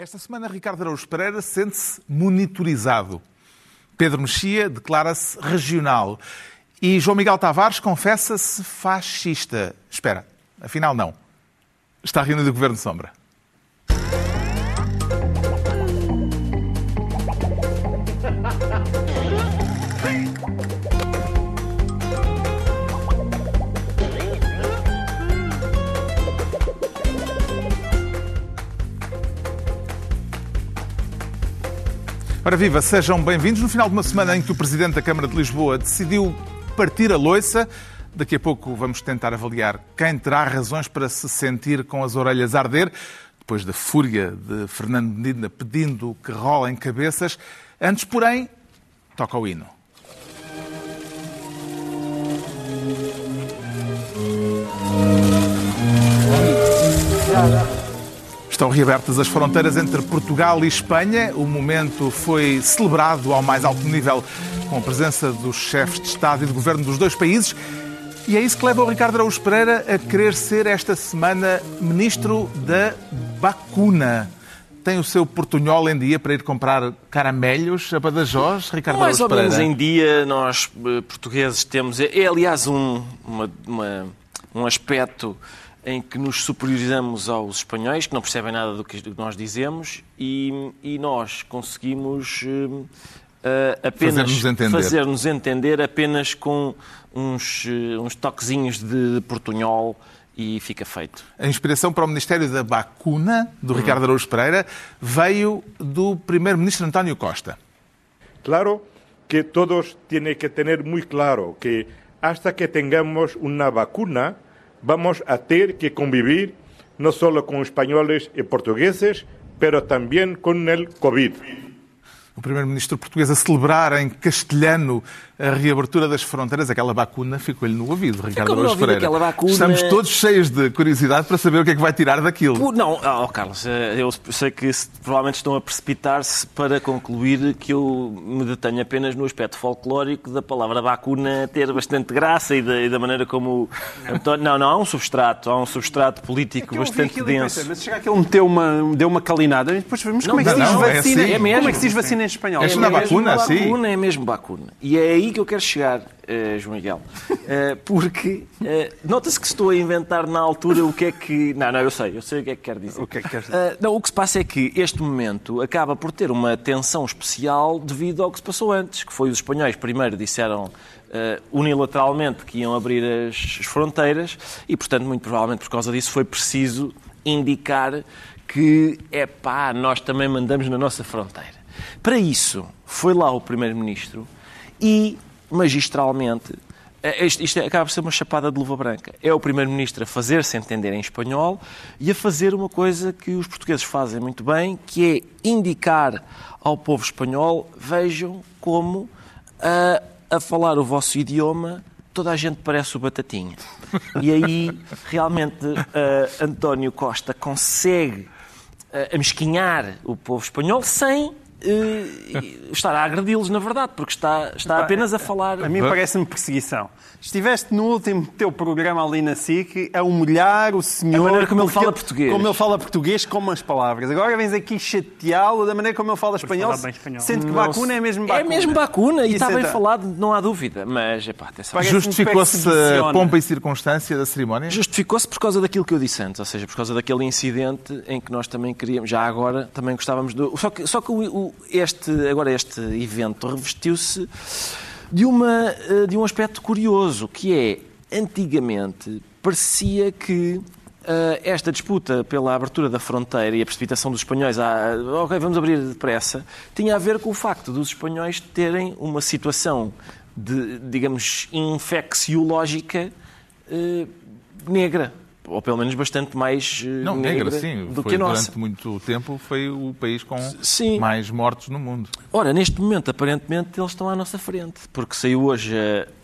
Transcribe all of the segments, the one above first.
Esta semana, Ricardo Araújo Pereira sente-se monitorizado. Pedro Mexia declara-se regional. E João Miguel Tavares confessa-se fascista. Espera, afinal não. Está reunido o Governo Sombra. Ora viva, sejam bem-vindos. No final de uma semana em que o Presidente da Câmara de Lisboa decidiu partir a loiça, daqui a pouco vamos tentar avaliar quem terá razões para se sentir com as orelhas a arder, depois da fúria de Fernando Medina pedindo que rolem cabeças. Antes, porém, toca o hino. Estão reabertas as fronteiras entre Portugal e Espanha. O momento foi celebrado ao mais alto nível com a presença dos chefes de Estado e de Governo dos dois países. E é isso que leva o Ricardo Araújo Pereira a querer ser esta semana ministro da vacuna. Tem o seu portunhol em dia para ir comprar caramelhos a Badajoz, Ricardo Mais Araújo ou menos Pereira? em dia nós eh, portugueses temos... É, é, aliás um, uma- uma- um aspecto em que nos superiorizamos aos espanhóis, que não percebem nada do que nós dizemos, e, e nós conseguimos eh, apenas Fazer-nos entender. fazer-nos entender apenas com uns, eh, uns toquezinhos de portunhol e fica feito. A inspiração para o Ministério da Vacuna, do Ricardo Araújo Pereira, veio do primeiro-ministro António Costa. Claro que todos tienen que tener muy claro que hasta que tengamos una vacuna vamos a tener que convivir no solo con españoles y portugueses, pero también con el COVID. O primeiro-ministro português a celebrar em castelhano a reabertura das fronteiras, aquela vacuna ficou-lhe no ouvido, Ricardo Araújo Pereira. aquela vacuna. Estamos todos cheios de curiosidade para saber o que é que vai tirar daquilo. Por- Não, oh, Carlos, eh, eu sei que provavelmente estão a precipitar-se para concluir que eu me detenho apenas no aspecto folclórico da palavra vacuna ter bastante graça e da, e da maneira como. o António- Não, não, há um substrato, há um substrato político ouvi bastante denso. pensei, mas chega que ele meteu uma, deu uma calinada e depois vemos Não, como é que se não, diz não, é vacina. assim. É mesmo. Como é que se diz vacina em espanhol? É É mesmo vacuna, sim. vacuna, é mesmo vacuna. E é aí que eu quero chegar, eh, João Miguel. Eh, porque eh, nota-se que estou a inventar na altura o que é que. Não, não, eu sei, eu sei o que é que quero dizer. O que é que queres dizer? Não, o que se passa é que este momento acaba por ter uma tensão especial devido ao que se passou antes, que foi os espanhóis primeiro disseram eh, unilateralmente que iam abrir as, as fronteiras e, portanto, muito provavelmente por causa disso foi preciso indicar que, é pá, nós também mandamos na nossa fronteira. Para isso, foi lá o Primeiro-Ministro e, magistralmente, eh, isto, isto acaba por ser uma chapada de luva branca. É o Primeiro-Ministro a fazer-se entender em espanhol e a fazer uma coisa que os portugueses fazem muito bem, que é indicar ao povo espanhol, vejam como a, a falar o vosso idioma toda a gente parece o Batatinha. E aí, realmente, eh, António Costa consegue eh, amesquinhar o povo espanhol sem eh, estar a agredi-los, na verdade, porque está, está apenas a falar. A mim parece-me perseguição. Estiveste no último teu programa ali na SIC a humilhar o senhor... A maneira como ele fala português. Como ele fala português com as palavras. Agora vens aqui chateá-lo da maneira como ele fala espanhol, espanhol. sendo que se- é mesmo vacuna. É mesmo vacuna e Isso está bem então- falado, não há dúvida. Mas, epá, atenção. Justificou-se a perseguiciona. pompa e circunstância da cerimónia? Justificou-se por causa daquilo que eu disse antes, ou seja, por causa daquele incidente em que nós também queríamos, já agora, também gostávamos do. Só que, só que o- este, agora este evento revestiu-se de, eh, de um aspecto curioso, que é, antigamente, parecia que eh, esta disputa pela abertura da fronteira e a precipitação dos espanhóis a, ok, vamos abrir depressa, tinha a ver com o facto dos espanhóis terem uma situação de, digamos, infecciológica eh, negra. Ou pelo menos bastante mais eh, Não, negra, negra, sim. do Foi, que a nossa. durante muito tempo foi o país com Sim. mais mortos no mundo. Ora, neste momento, aparentemente, eles estão à nossa frente, porque saiu hoje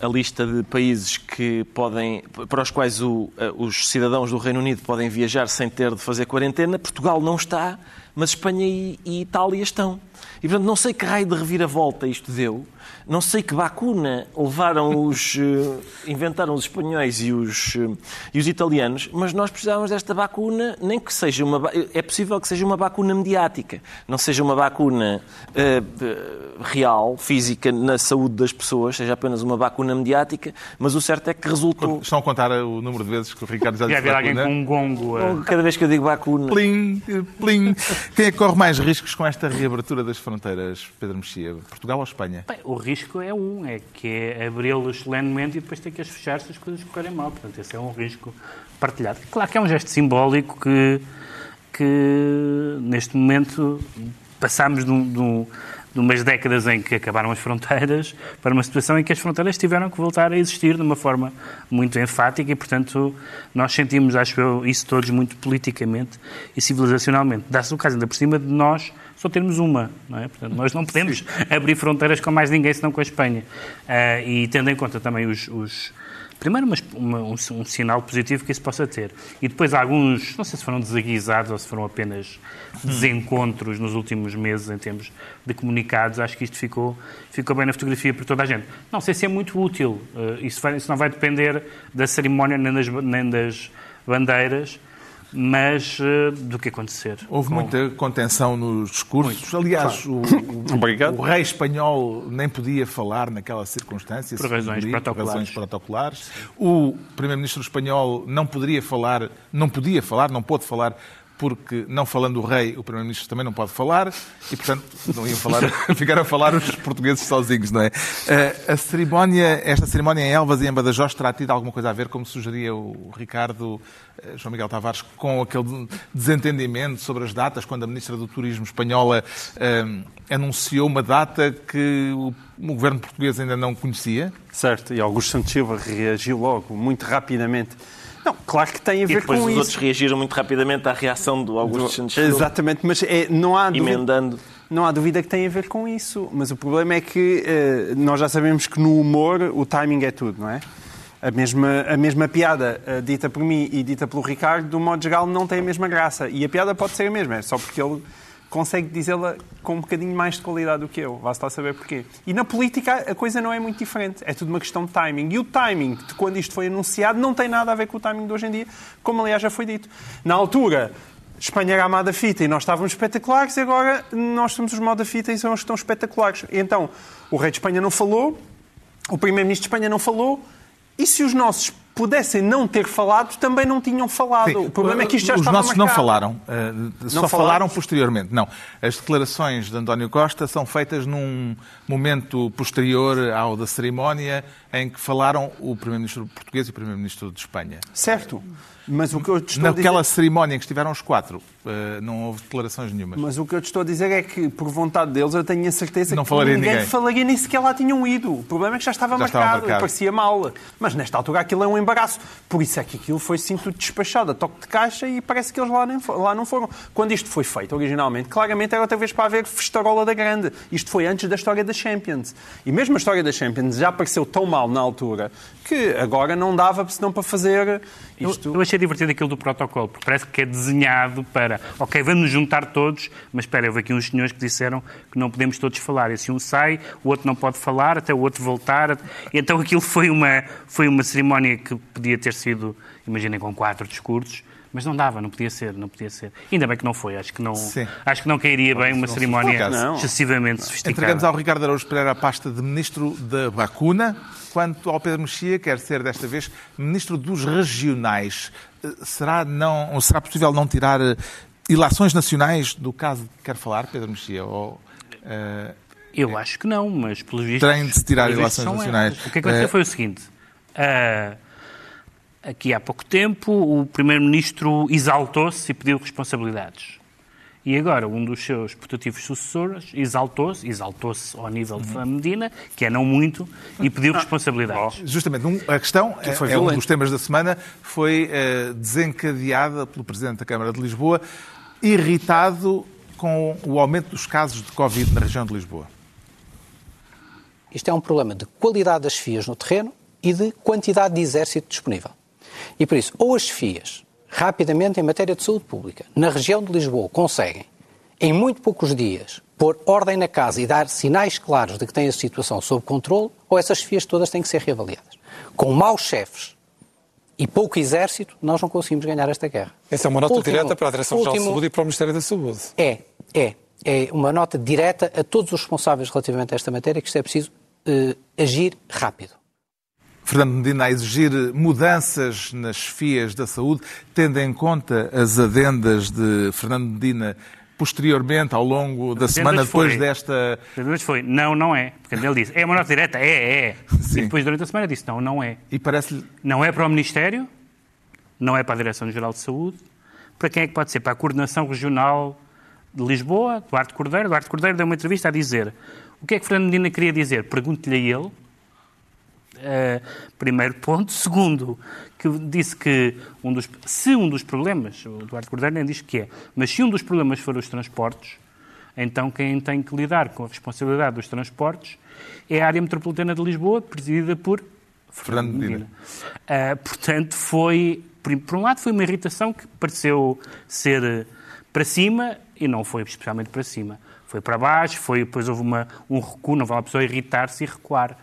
a, a lista de países que podem, para os quais o- a- os cidadãos do Reino Unido podem viajar sem ter de fazer quarentena. Portugal não está, mas Espanha e, e Itália estão. E, portanto, não sei que raio de reviravolta isto deu, Não sei que vacuna levaram os. eh, inventaram os espanhóis e os, eh, e os italianos, mas nós precisávamos desta vacuna, nem que seja uma. É possível que seja uma vacuna mediática, não seja uma vacuna eh, eh, real, física, na saúde das pessoas, seja apenas uma vacuna mediática, mas o certo é que resultou. Estão a contar o número de vezes que o Ricardo já disse haver alguém vacuna? com um gongo. a- Cada vez que eu digo vacuna. Plim, plim. Quem é corre mais riscos com esta reabertura das fronteiras, Pedro Mexia? Portugal ou Espanha? Bem, o risco é um, é que é abri-las solenemente e depois ter que as fechar se as coisas correrem mal. Portanto, esse é um risco partilhado. Claro que é um gesto simbólico que, que neste momento passámos de, um- de um- de umas décadas em que acabaram as fronteiras para uma situação em que as fronteiras tiveram que voltar a existir de uma forma muito enfática e, portanto, nós sentimos, acho eu, isso todos muito politicamente e civilizacionalmente. Dá-se o caso, ainda por cima de nós só termos uma, não é? Portanto, nós não podemos abrir fronteiras com mais ninguém senão com a Espanha. Ah, e tendo em conta também os... os- Primeiro, uma- uma- um, um sinal positivo que isso possa ter. E depois alguns, não sei se foram desaguisados ou se foram apenas desencontros nos últimos meses em termos de comunicados, acho que isto ficou, ficou bem na fotografia para toda a gente. Não sei se é muito útil, eh, isso, vai- isso não vai depender da cerimónia nem das, nem das bandeiras, mas eh, do que acontecer. Houve Com- muita contenção nos discursos. Aliás, o, o- Obrigado. o rei espanhol nem podia falar naquela circunstância. Por razões podia, protocolares. Por razões protocolares. O primeiro-ministro espanhol não poderia falar, não podia falar, não pôde falar, porque não falando o rei, o primeiro-ministro também não pode falar e, portanto, não iam falar, ficaram a falar os portugueses sozinhos, não é? Eh, A cerimónia, esta cerimónia em Elvas e em Badajoz terá tido alguma coisa a ver, como sugeria o Ricardo eh, João Miguel Tavares, com aquele desentendimento sobre as datas, quando a Ministra do Turismo espanhola eh, anunciou uma data que o, o governo português ainda não conhecia? Certo, e Augusto Santos Silva reagiu logo, muito rapidamente. Não, claro que tem a E ver depois com os isso. outros reagiram muito rapidamente à reação do Augusto Santos Silva, Exatamente, mas é, não há dúvida. emendando. Não há dúvida que tem a ver com isso, mas o problema é que eh, nós já sabemos que no humor o timing é tudo, não é? A mesma, a mesma piada eh, dita por mim e dita pelo Ricardo, do modo geral, não tem a mesma graça. E a piada pode ser a mesma, é só porque ele consegue dizê-la com um bocadinho mais de qualidade do que eu. Lá saber porquê. E na política a coisa não é muito diferente. É tudo uma questão de timing. E o timing de quando isto foi anunciado não tem nada a ver com o timing de hoje em dia, como aliás já foi dito. Na altura, Espanha era a má da fita e nós estávamos espetaculares e agora nós somos os mal da fita e são os que estão espetaculares. Então, o rei de Espanha não falou, o primeiro-ministro de Espanha não falou e se os nossos pudessem não ter falado, também não tinham falado. Sim, o problema é que isto já Os estava nossos não marcado. falaram, eh, só falaram? falaram posteriormente. Não. As declarações de António Costa são feitas num momento posterior ao da cerimónia em que falaram o Primeiro-Ministro português e o Primeiro-Ministro de Espanha. Certo. Mas o que eu te estou Naquela dizer... cerimónia em que estiveram os quatro, eh, não houve declarações nenhumas. Mas o que eu te estou a dizer é que, por vontade deles, eu tenho a certeza Não que ninguém ninguém. falaria nem sequer lá tinham ido. O problema é que já estava, Já marcado, estava marcado. e parecia mal. Mas nesta altura aquilo é um embaraço. Por isso é que aquilo foi sim tudo despachado a toque de caixa e parece que eles lá, nem, lá não foram. Quando isto foi feito originalmente, claramente era outra vez para haver festarola da grande. Isto foi antes da história da Champions. E mesmo a história da Champions já pareceu tão mal na altura que agora não dava senão para fazer Eu, isto. eu achei divertido aquilo do protocolo, porque parece que é desenhado para, ok, vamos juntar todos, mas espera, houve aqui uns senhores que disseram que não podemos todos falar. E se um sai, o outro não pode falar, até o outro voltar. Então aquilo foi uma, foi uma cerimónia que podia ter sido, imaginem, com quatro discursos, mas não dava, não podia ser, não podia ser. Ainda bem que não foi, acho que não, Sim. acho que não cairia bem uma cerimónia Não. excessivamente sofisticada. Entregamos ao Ricardo Araújo Pereira a pasta de Ministro da Vacuna, quanto ao Pedro Mexia quer ser desta vez Ministro dos Regionais. Eh, Será, não, será possível não tirar eh, ilações nacionais do caso que quer falar, Pedro Mexia? Ou, eh, Eu acho que não, mas pelos vistos. Tem de se tirar são nacionais. elas. O que aconteceu Eh, foi o seguinte. ah, aqui há pouco tempo, o Primeiro-Ministro exaltou-se e pediu responsabilidades. E agora, um dos seus putativos sucessores exaltou-se, exaltou-se ao nível de Fernando Medina, que é não muito, e pediu responsabilidades. Justamente, um- a questão é, foi é um dos temas da semana, foi eh, desencadeada pelo Presidente da Câmara de Lisboa, irritado com o aumento dos casos de Covid na região de Lisboa. Isto é um problema de qualidade das FIAs no terreno e de quantidade de exército disponível. E por isso, ou as FIAs, rapidamente em matéria de saúde pública, na região de Lisboa, conseguem, em muito poucos dias, pôr ordem na casa e dar sinais claros de que tem a situação sob controle, ou essas chefias todas têm que ser reavaliadas. Com maus chefes e pouco exército, nós não conseguimos ganhar esta guerra. Essa é uma nota último, direta para a Direção-Geral de Saúde e para o Ministério da Saúde. É, é. É uma nota direta a todos os responsáveis relativamente a esta matéria que isto é preciso uh, agir rápido. Fernando Medina a exigir mudanças nas FIAs da saúde, tendo em conta as adendas de Fernando Medina posteriormente, ao longo da semana, depois foi. desta. Depois foi, não, não é. Porque ele disse, é uma nota direta? É, é. Sim. E depois, durante a semana, disse, não, não é. E parece Não é para o Ministério, não é para a Direção-Geral de Saúde. Para quem é que pode ser? Para a Coordenação Regional de Lisboa, Duarte Cordeiro. Duarte Cordeiro deu uma entrevista a dizer o que é que Fernando Medina queria dizer. Pergunte-lhe a ele primeiro ponto. Segundo, que disse que um dos, se um dos problemas, o Eduardo Cordeiro nem diz que é, mas se um dos problemas for os transportes, então quem tem que lidar com a responsabilidade dos transportes é a área metropolitana de Lisboa, presidida por Fernando Medina. Uh, portanto, foi, por um lado, foi uma irritação que pareceu ser para cima e não foi especialmente para cima. Foi para baixo, foi, depois houve uma, um recuo, não vale a pessoa irritar-se e recuar.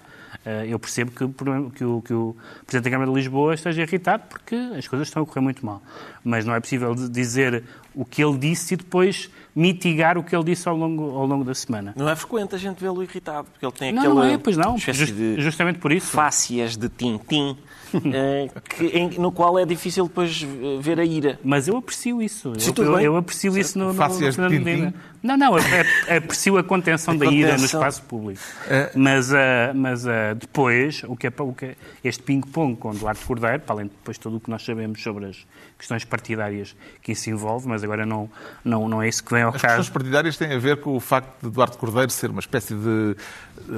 Eh, eu percebo que, que, o, que o Presidente da Câmara de Lisboa esteja irritado porque as coisas estão a correr muito mal. Mas não é possível dizer o que ele disse e depois mitigar o que ele disse ao longo, ao longo da semana. Não é frequente a gente vê-lo irritado, porque ele tem não, aquela não é, pois não, just, justamente por isso. fácias de tintim, eh, que, em, no qual é difícil depois eh, ver a ira. Mas eu aprecio isso. Sim, eu, eu, eu, aprecio isso no, no, Fácias no, de tintim? Não, não, aprecio a contenção a da contenção. ira no espaço público. É. Mas, uh, mas uh, depois, o que é, o que é, este ping-pong com Duarte Cordeiro, para além de depois tudo o que nós sabemos sobre as questões partidárias que isso envolve, mas agora não, não, não é isso que vem ao As caso. As questões partidárias têm a ver com o facto de Eduardo Cordeiro ser uma espécie de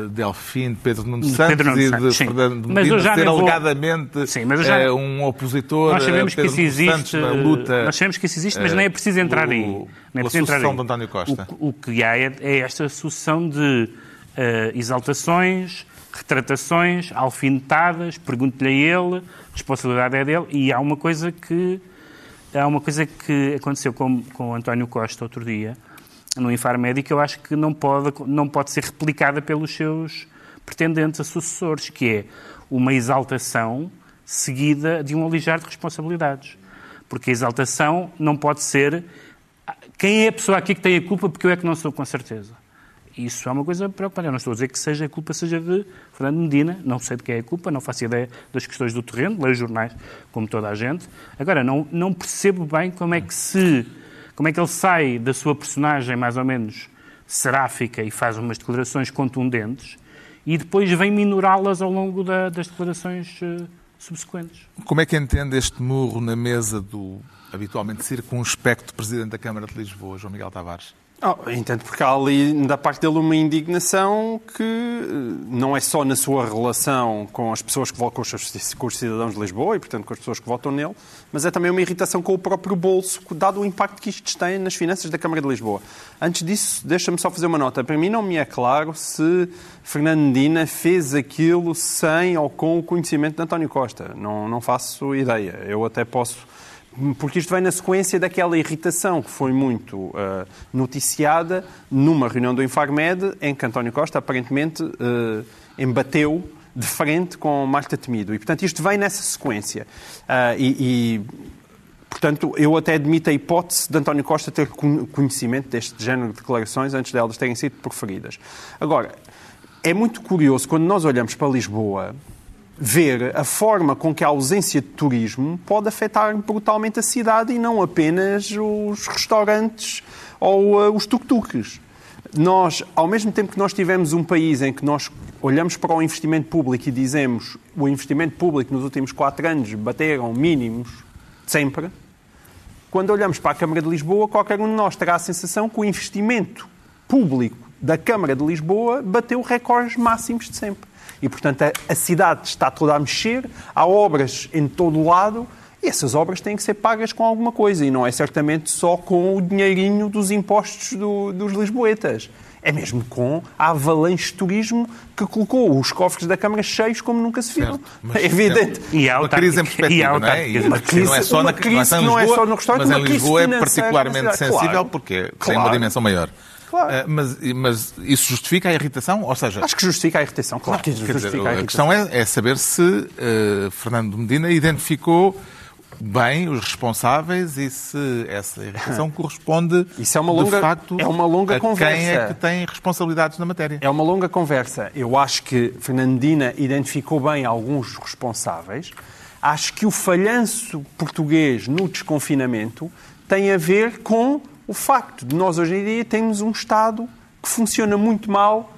Delfim de Pedro Nuno Santos Pedro Nuno e de Santos, Fernando Medina ser vou... alegadamente sim, mas já... é, um opositor nós sabemos a Pedro que isso existe, na luta. Nós sabemos que isso existe, mas nem é preciso entrar aí. Nem é preciso entrar aí. de António Costa. O, o que há é, é, esta sucessão de uh, exaltações, retratações, alfinetadas, pergunte-lhe a ele, a responsabilidade é dele, e há uma coisa que há uma coisa que aconteceu com, com o António Costa outro dia, no Infarmed, que eu acho que não pode, não pode ser replicada pelos seus pretendentes a sucessores, que é uma exaltação seguida de um alijar de responsabilidades. Porque a exaltação não pode ser quem é a pessoa aqui que tem a culpa porque eu é que não sou com certeza. Isso é uma coisa preocupante. Eu não estou a dizer que seja a culpa seja de Fernando Medina, não sei de quem é a culpa, não faço ideia das questões do terreno, leio jornais como toda a gente. Agora, não, não percebo bem como é que se. como é que ele sai da sua personagem mais ou menos seráfica e faz umas declarações contundentes e depois vem minorá-las ao longo da, das declarações uh, subsequentes. Como é que entende este murro na mesa do habitualmente circunspecto Presidente da Câmara de Lisboa, João Miguel Tavares? Oh, entendo porque há ali, da parte dele, uma indignação que eh, não é só na sua relação com as pessoas que votam, com os, cidadãos de Lisboa e, portanto, com as pessoas que votam nele, mas é também uma irritação com o próprio bolso, dado o impacto que isto tem nas finanças da Câmara de Lisboa. Antes disso, deixa-me só fazer uma nota. Para mim não me é claro se Fernando fez aquilo sem ou com o conhecimento de António Costa. Não, não faço ideia. Eu até posso porque isto vem na sequência daquela irritação que foi muito uh, noticiada numa reunião do Infarmed, em que António Costa aparentemente uh, embateu de frente com Marta Temido. E, portanto, isto vem nessa sequência. Uh, e, e, portanto, eu até admito a hipótese de António Costa ter conhecimento deste género de declarações antes delas terem sido proferidas. Agora, é muito curioso quando nós olhamos para Lisboa ver a forma com que a ausência de turismo pode afetar brutalmente a cidade e não apenas os restaurantes ou uh, os tuk-tuks. Nós, ao mesmo tempo que nós tivemos um país em que nós olhamos para o investimento público e dizemos o investimento público nos últimos quatro anos bateram mínimos sempre, quando olhamos para a Câmara de Lisboa, qualquer um de nós terá a sensação que o investimento público da Câmara de Lisboa bateu recordes máximos de sempre. E, portanto, a, a cidade está toda a mexer, há obras em todo o lado e essas obras têm que ser pagas com alguma coisa e não é certamente só com o dinheirinho dos impostos do, dos lisboetas. É mesmo com a avalanche de turismo que colocou os cofres da Câmara cheios como nunca se viram. é evidente. E há uma crise em perspectiva, não é? uma crise, não é só, na, crise não é só no restaurante, mas em Lisboa é particularmente sensível claro, porque claro. tem uma dimensão maior. Claro. Uh, mas, mas, isso justifica a irritação? Ou seja, Acho que justifica a irritação, claro que justifica dizer, a irritação. A questão é, é saber se uh, Fernando Medina identificou bem os responsáveis e se essa irritação corresponde Isso é uma longa, de facto é uma longa a conversa. quem é que tem responsabilidades na matéria. É uma longa conversa. Eu acho que Fernandina identificou bem alguns responsáveis. Acho que o falhanço português no desconfinamento tem a ver com o facto de nós hoje em dia termos um Estado que funciona muito mal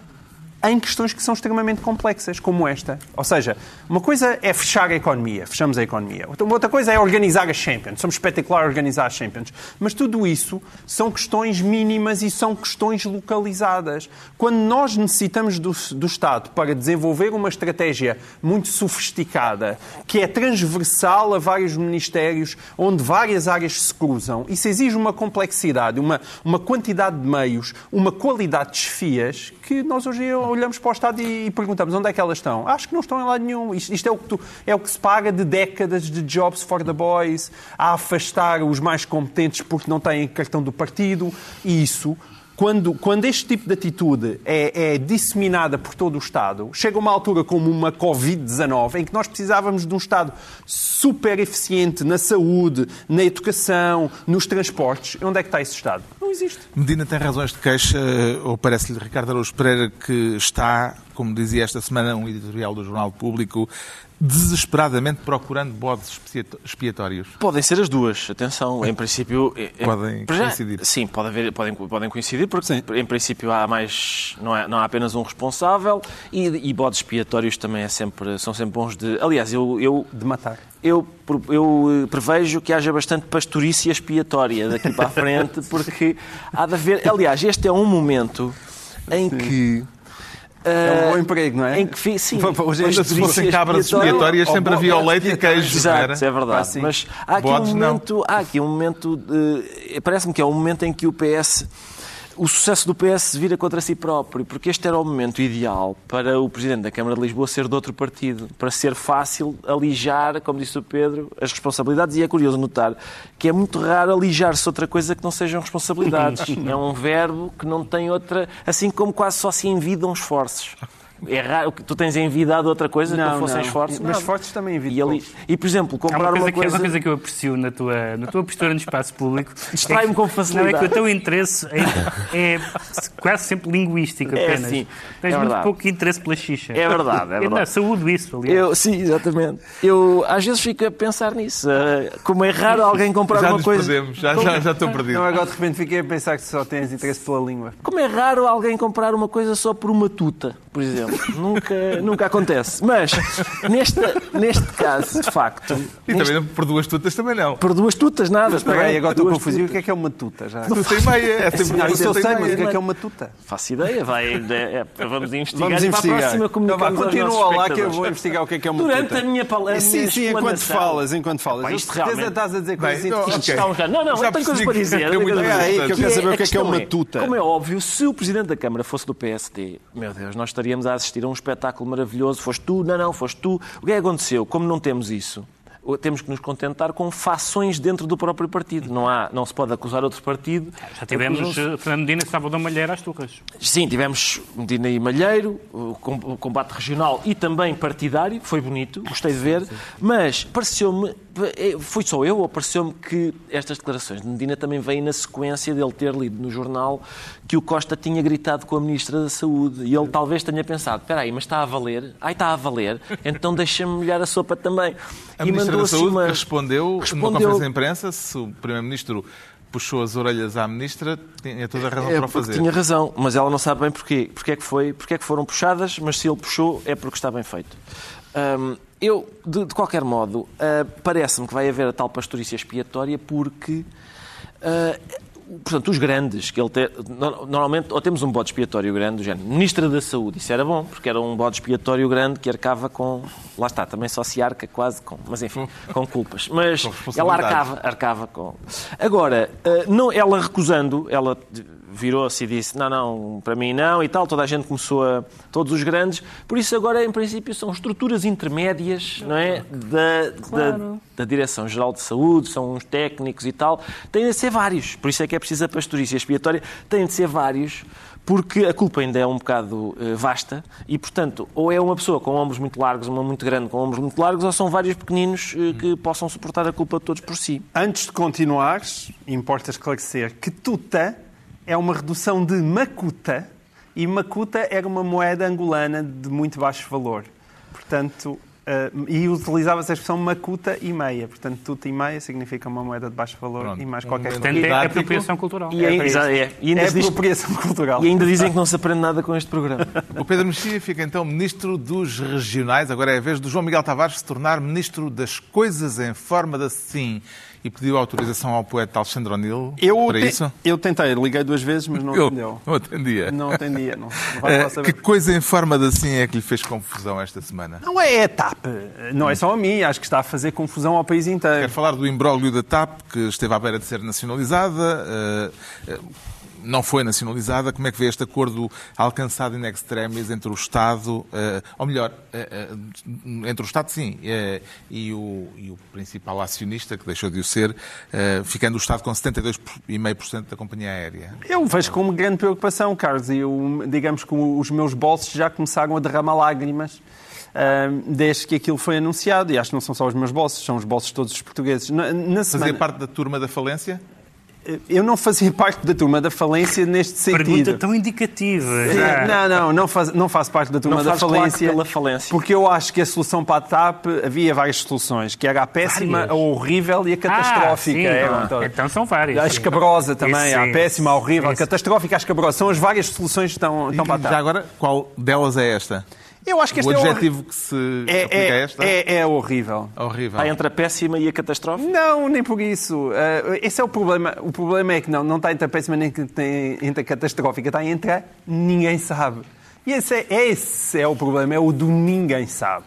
em questões que são extremamente complexas, como esta. Ou seja, uma coisa é fechar a economia, fechamos a economia. Outra coisa é organizar as Champions. Somos espetacular a organizar as Champions. Mas tudo isso são questões mínimas e são questões localizadas. Quando nós necessitamos do, do Estado para desenvolver uma estratégia muito sofisticada, que é transversal a vários ministérios, onde várias áreas se cruzam, isso exige uma complexidade, uma, uma quantidade de meios, uma qualidade de chefias que nós hoje olhamos para o Estado e perguntamos onde é que elas estão. Acho que não estão em lado nenhum. Isto, isto é, o que tu, é o que se paga de décadas de jobs for the boys, a afastar os mais competentes porque não têm cartão do partido. E isso quando, quando, este tipo de atitude é, é, disseminada por todo o Estado, chega uma altura como uma Covid-19, em que nós precisávamos de um Estado super eficiente na saúde, na educação, nos transportes. Onde é que está esse Estado? Não existe. Medina tem razões de queixa, ou parece-lhe Ricardo Araújo Pereira que está, como dizia esta semana um editorial do Jornal Público, desesperadamente procurando bodes expiatórios? Podem ser as duas, atenção. Em princípio. Podem já, coincidir. Sim, pode haver, podem, podem coincidir, porque sim. em princípio há mais. Não, é, não há apenas um responsável e, e bodes expiatórios também é sempre, são sempre bons de. Aliás, eu. eu de matar. Eu, eu eh, prevejo que haja bastante pastorícia expiatória daqui para a frente, porque há de haver. Aliás, este é um momento em sim. que é um bom emprego, não é? Em que, sim, hoje se fossem cabras expiatórias, sempre havia o leite e queijo. Exato, é verdade. Mas há aqui, um momento, há aqui um momento, parece-me que é um momento em que o PS o sucesso do PS vira contra si próprio, porque este era o momento ideal para o Presidente da Câmara de Lisboa ser de outro partido, para ser fácil alijar, como disse o Pedro, as responsabilidades. E é curioso notar que é muito raro alijar-se outra coisa que não sejam responsabilidades. é um verbo que não tem outra, assim como quase só se envidam esforços. É raro que tu tens envidado outra coisa não, que não fossem esforços. Mas esforços também envidam. E, ali, e, por exemplo, comprar uma coisa, uma coisa... Que, uma coisa que eu aprecio na tua, na tua postura no espaço público. Distrai-me é com facilidade. Não, é que o teu interesse é, é quase sempre linguístico é apenas. É, sim, Tens é muito verdade. pouco interesse pela xixa. É verdade, é verdade. Eu saúde isso, aliás. Eu, sim, exatamente. Eu às vezes fico a pensar nisso. Uh, como é raro alguém comprar já uma coisa. Perdemos. Já, já, já estou perdido. Não, agora de repente fiquei a pensar que só tens interesse pela língua. Como é raro alguém comprar uma coisa só por uma tuta, por exemplo. Nunca nunca acontece. Mas, neste, neste caso, de facto... E neste... também por duas tutas também não. Por duas tutas nada. Espera aí, agora estou confuso. O que é que é uma tuta? Já? Tuta e meia. É sempre não, isso eu sei, mas o que é que é uma tuta? Faço ideia. Vai, é, é, vamos investigar. Vamos investigar. Para a próxima comunicamos então, Continua lá que eu vou investigar o que é que é uma Durante tuta. Durante a minha palavra. Sim, sim, enquanto falas, enquanto falas. Pá, isto realmente... estás a dizer coisas Bem, então, okay. Não, não, eu tenho coisas para dizer. É que eu quero saber o que é que é uma tuta. Como é óbvio, se o Presidente da Câmara fosse do PSD, meu Deus, nós estaríamos a assistir a um espetáculo maravilhoso. Foste tu, não, não, foste tu. O que é que aconteceu? Como não temos isso, temos que nos contentar com fações dentro do próprio partido. Não, há, não se pode acusar outro partido. Já tivemos uh, Fernando Medina que estava da Malheiro às turras. Sim, tivemos Medina e Malheiro, o combate regional e também partidário, foi bonito, gostei de ver, mas pareceu-me, eh, foi só eu ou pareceu-me que estas declarações de Medina também vêm na sequência dele ter lido no jornal que o Costa tinha gritado com a Ministra da Saúde e ele talvez tenha pensado, espera aí, mas está a valer? Ai, está a valer? Então deixa-me molhar a sopa também. A e Ministra da Saúde uma... respondeu, respondeu numa conferência de imprensa, se o Primeiro-Ministro puxou as orelhas à Ministra, tinha toda a razão é para o fazer. Tinha razão, mas ela não sabe bem porquê. Porquê é que, foi, porquê é que foram puxadas, mas se ele puxou é porque está bem feito. Um, eu, de, de, qualquer modo, uh, parece-me que vai haver a tal pastorícia expiatória porque uh, portanto, os grandes, que ele te, normalmente, ou temos um bode expiatório grande, do género, Ministra da Saúde, isso era bom, porque era um bode expiatório grande que arcava com, lá está, também só se arca quase com, mas enfim, com culpas. Mas com ela arcava, arcava com... Agora, eh, não, ela recusando, ela virou-se e disse não, não, para mim não e tal, toda a gente começou a, todos os grandes, por isso agora em princípio são estruturas intermédias, não é, da, claro. da, da Direção-Geral de Saúde, são uns técnicos e tal, têm de ser vários, por isso é que é preciso a pastorícia expiatória, têm de ser vários, porque a culpa ainda é um bocado uh, vasta e, portanto, ou é uma pessoa com ombros muito largos, uma muito grande com ombros muito largos, ou são vários pequeninos uh, que possam suportar a culpa de todos por si. Antes de continuares, importa esclarecer que tuta é uma redução de macuta e macuta era uma moeda angolana de muito baixo valor. Portanto, Uh, e utilizava-se a expressão macuta e meia. Portanto, tuta e meia significa uma moeda de baixo valor Pronto. e mais qualquer coisa. Portanto, é apropriação cultural. E é, é, é. E ainda é apropriação cultural. E ainda dizem que não se aprende nada com este programa. O Pedro Mexia fica então ministro dos regionais. Agora é a vez do João Miguel Tavares se tornar ministro das coisas em forma de assim e pediu autorização ao poeta Alexandre O'Neill para te, isso? Eu tentei, liguei duas vezes, mas não eu, atendeu. Não atendia. Não atendia. Não, não uh, que coisa em forma de assim é que lhe fez confusão esta semana? Não é a TAP. Não é só a mim. Acho que está a fazer confusão ao país inteiro. Quero falar do imbróglio da TAP, que esteve à beira de ser nacionalizada. Não foi nacionalizada. Como é que vê este acordo alcançado in extremis entre o Estado, uh, ou melhor, uh, entre o Estado, sim, e, o, e, o, principal acionista, que deixou de o ser, ficando o Estado com 72,5% da companhia aérea? Eu vejo com grande preocupação, Carlos, e eu, digamos que os meus bolsos já começaram a derramar lágrimas. desde que aquilo foi anunciado, e acho que não são só os meus bolsos, são os bolsos de todos os portugueses. Na, na semana... Fazia parte da turma da falência? Eu não fazia parte da turma da falência neste sentido. Pergunta tão indicativa. Não, não, não, faz, não faço parte da turma não da falência, pela falência. Porque eu acho que a solução para a TAP havia várias soluções, que era a péssima, várias. a horrível e a catastrófica. Ah, sim, então, então são várias. A escabrosa também, Isso, a péssima, a horrível, a catastrófica, a escabrosa. São as várias soluções que estão, estão para a TAP. Já agora, qual delas é esta? Eu acho que este o adjetivo é que se é, aplica é, a esta? É, é horrível. horrível. Está entre a péssima e a catástrofe? Não, nem por isso. Uh, esse é o problema. O problema é que não, não está entre a péssima nem entre a catastrófica, está entre a ninguém sabe. E esse é, esse é o problema, é o do ninguém sabe.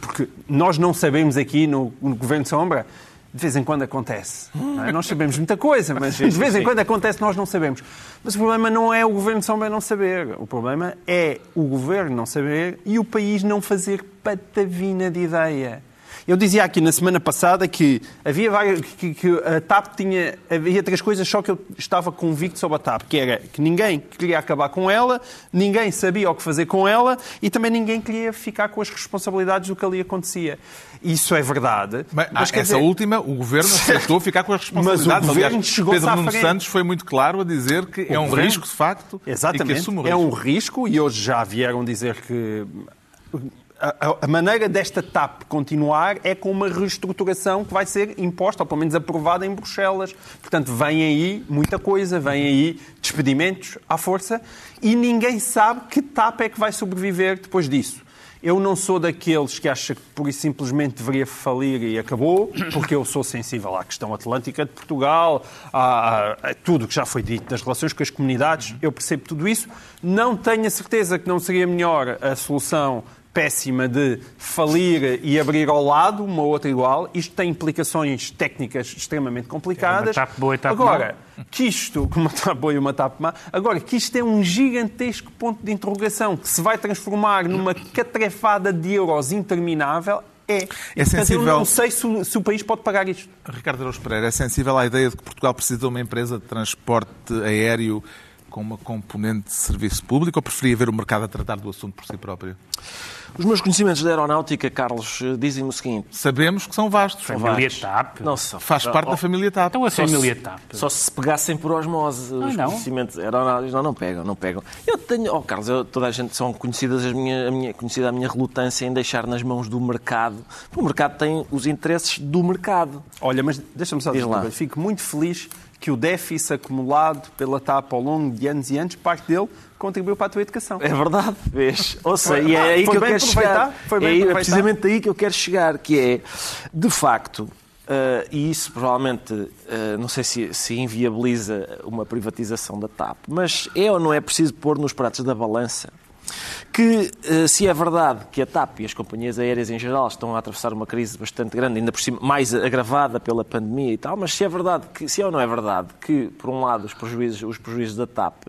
Porque nós não sabemos aqui no, no Governo Sombra de vez em quando acontece. É? Nós sabemos muita coisa, mas de vez em quando acontece, nós não sabemos. Mas o problema não é o governo Sombra não saber. O problema é o governo não saber e o país não fazer patavina de ideia. Eu dizia aqui na semana passada que havia várias, que, que, a TAP tinha havia três coisas só que eu estava convicto sobre a TAP, que era que ninguém queria acabar com ela, ninguém sabia o que fazer com ela e também ninguém queria ficar com as responsabilidades do que ali acontecia. Isso é verdade. Mas, mas essa dizer... última, o governo aceitou ficar com as responsabilidades. Mas o governo chegou Pedro Nuno Santos foi muito claro a dizer que o é um governo... risco de facto Exatamente. e que assume o risco. É um risco e hoje já vieram dizer que a, a, maneira desta TAP continuar é com uma reestruturação que vai ser imposta, ou pelo menos aprovada em Bruxelas. Portanto, vem aí muita coisa, vem aí despedimentos à força e ninguém sabe que TAP é que vai sobreviver depois disso. Eu não sou daqueles que acham que por isso simplesmente deveria falir e acabou, porque eu sou sensível à questão atlântica de Portugal, a, a, a tudo que já foi dito das relações com as comunidades, eu percebo tudo isso. Não tenho a certeza que não seria melhor a solução péssima de falir e abrir ao lado uma outra igual. Isto tem implicações técnicas extremamente complicadas. É uma boa e Agora, que isto, uma TAP boa e uma TAP má, agora que isto é um gigantesco ponto de interrogação que se vai transformar numa catrefada de euros interminável, é. É sensível. eu não sei se o, se o, país pode pagar isto. Ricardo Araújo Pereira, é sensível à ideia de que Portugal precisa de uma empresa de transporte aéreo com uma componente de serviço público ou preferia ver o mercado a tratar do assunto por si próprio? Os meus conhecimentos da aeronáutica, Carlos, dizem-me o seguinte. Sabemos que são vastos. Família vastos. TAP. Não, só, Faz parte oh, da família TAP. Então a família TAP. Só se pegassem por osmose ah, os não? conhecimentos aeronáuticos. Não, não pegam, não pegam. Eu tenho... Oh, Carlos, eu, toda a gente são conhecidas as minha, a minha, conhecida a minha relutância em deixar nas mãos do mercado. Porque o mercado tem os interesses do mercado. Olha, mas deixa-me só dizer, fico muito feliz que o déficit acumulado pela TAP ao longo de anos e anos, parte dele contribuiu para a tua educação. É verdade, vês? Ou seja, e é aí que eu quero chegar. Foi bem é, é precisamente aí que eu quero chegar, que é, de facto, Uh, e isso provavelmente, uh, não sei se, se, inviabiliza uma privatização da TAP, mas é ou não é preciso pôr nos pratos da balança que eh, se é verdade que a TAP e as companhias aéreas em geral estão a atravessar uma crise bastante grande, ainda por cima mais agravada pela pandemia e tal, mas se é verdade que, se é ou não é verdade que, por um lado, os prejuízos, os prejuízos da TAP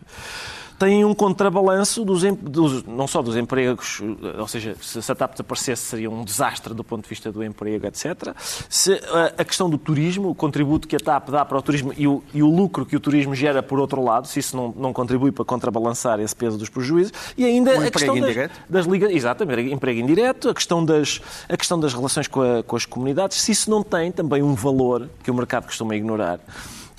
têm um contrabalanço dos, dos, não só dos empregos, ou seja, se a TAP desaparecesse seria um desastre do ponto de vista do emprego, etc. Se a, a questão do turismo, o contributo que a TAP dá para o turismo e o, e o lucro que o turismo gera por outro lado, se isso não, não contribui para contrabalançar esse peso dos prejuízos, e ainda o a questão indireto? das, das ligas, exatamente, emprego indireto, a questão das, a questão das relações com, a, com as comunidades, se isso não tem também um valor que o mercado costuma ignorar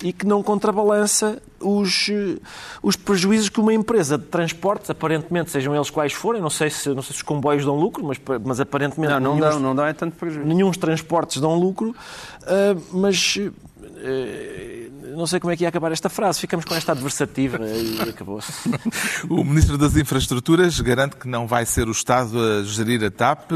e que não contrabalança os, eh, os prejuízos que uma empresa de transportes, aparentemente, sejam eles quais forem, não sei se, não sei se os comboios dão lucro, mas, mas aparentemente... Não, não dão, não dão é tanto prejuízo. Nenhum transportes dão lucro, uh, mas... Uh, não sei como é que ia acabar esta frase. Ficamos com esta adversativa e acabou-se. O Ministro das Infraestruturas garante que não vai ser o Estado a gerir a TAP,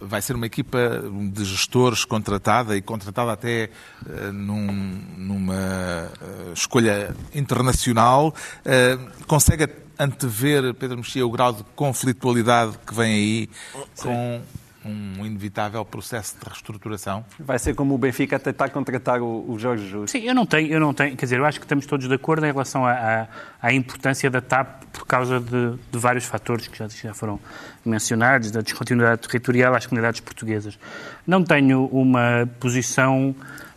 vai ser uma equipa de gestores contratada e contratada até uh, num, numa uh, escolha internacional. Uh, consegue antever, Pedro Mexia, o grau de conflitualidade que vem aí Sim. com um inevitável processo de reestruturação? Vai ser como o Benfica a tentar contratar o, o Jorge Jesus. Sim, eu não tenho, eu não tenho, quer dizer, eu acho que estamos todos de acordo em relação à, à importância da TAP por causa de, de vários fatores que já, já, foram mencionados, da descontinuidade territorial às comunidades portuguesas. Não tenho uma posição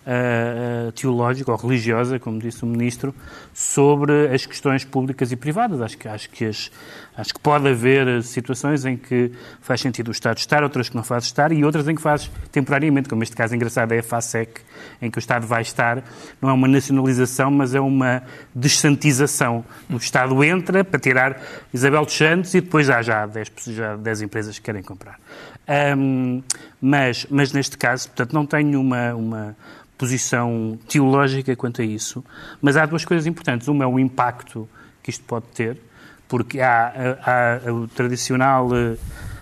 uh, teológica ou religiosa, como disse o Ministro, sobre as questões públicas e privadas. Acho que, acho que, as, acho que pode haver situações em que faz sentido o Estado estar, outras que não faz estar e outras em que faz temporariamente, como este caso engraçado é a FASEC, em que o Estado vai estar. Não é uma nacionalização, mas é uma dessantização. O Estado entra para tirar Isabel dos Santos e depois há já 10, já 10 empresas que querem comprar. Um, mas, mas neste caso, portanto, não tenho uma, uma, posição teológica quanto a isso, mas há duas coisas importantes. Uma é o impacto que isto pode ter, porque há, há, há o tradicional uh,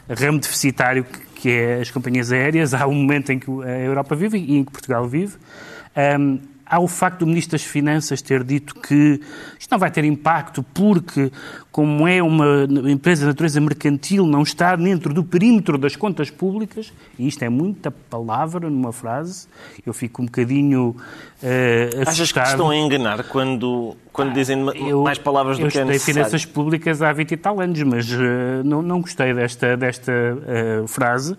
ramo deficitário que, que, é as companhias aéreas, há um momento em que a Europa vive e em que Portugal vive. Um, há o facto do Ministro das Finanças ter dito que isto não vai ter impacto porque, como é uma empresa de natureza mercantil, não está dentro do perímetro das contas públicas, e isto é muita palavra numa frase, eu fico um bocadinho uh, assustado. Achas que estão a enganar quando, quando dizem eu, mais palavras do que é necessário? Eu estudei finanças públicas há 20 e tal anos, mas uh, não, não gostei desta, desta uh, frase.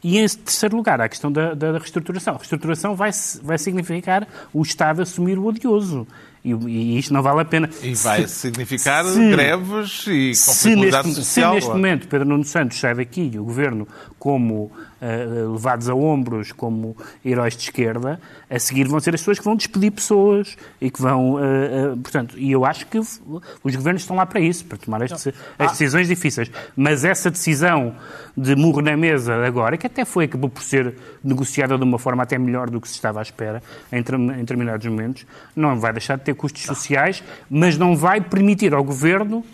E em terceiro lugar, a questão da, da reestruturação. A reestruturação vai, vai significar o Estado assumir o odioso. E, e, isto não vale a pena. E vai se, significar se, greves e conflitualidade social. Se neste momento Pedro Nuno Santos sai daqui e o Governo, como uh, levados a ombros, como heróis de esquerda, a seguir vão ser as pessoas que vão despedir pessoas e que vão... Uh, uh, portanto, e eu acho que os governos estão lá para isso, para tomar as, as ah. decisões difíceis. Mas essa decisão de murro na mesa agora, que até foi, acabou por ser negociada de uma forma até melhor do que se estava à espera em, em determinados momentos, não vai deixar de ter custos sociais, mas não vai permitir ao Governo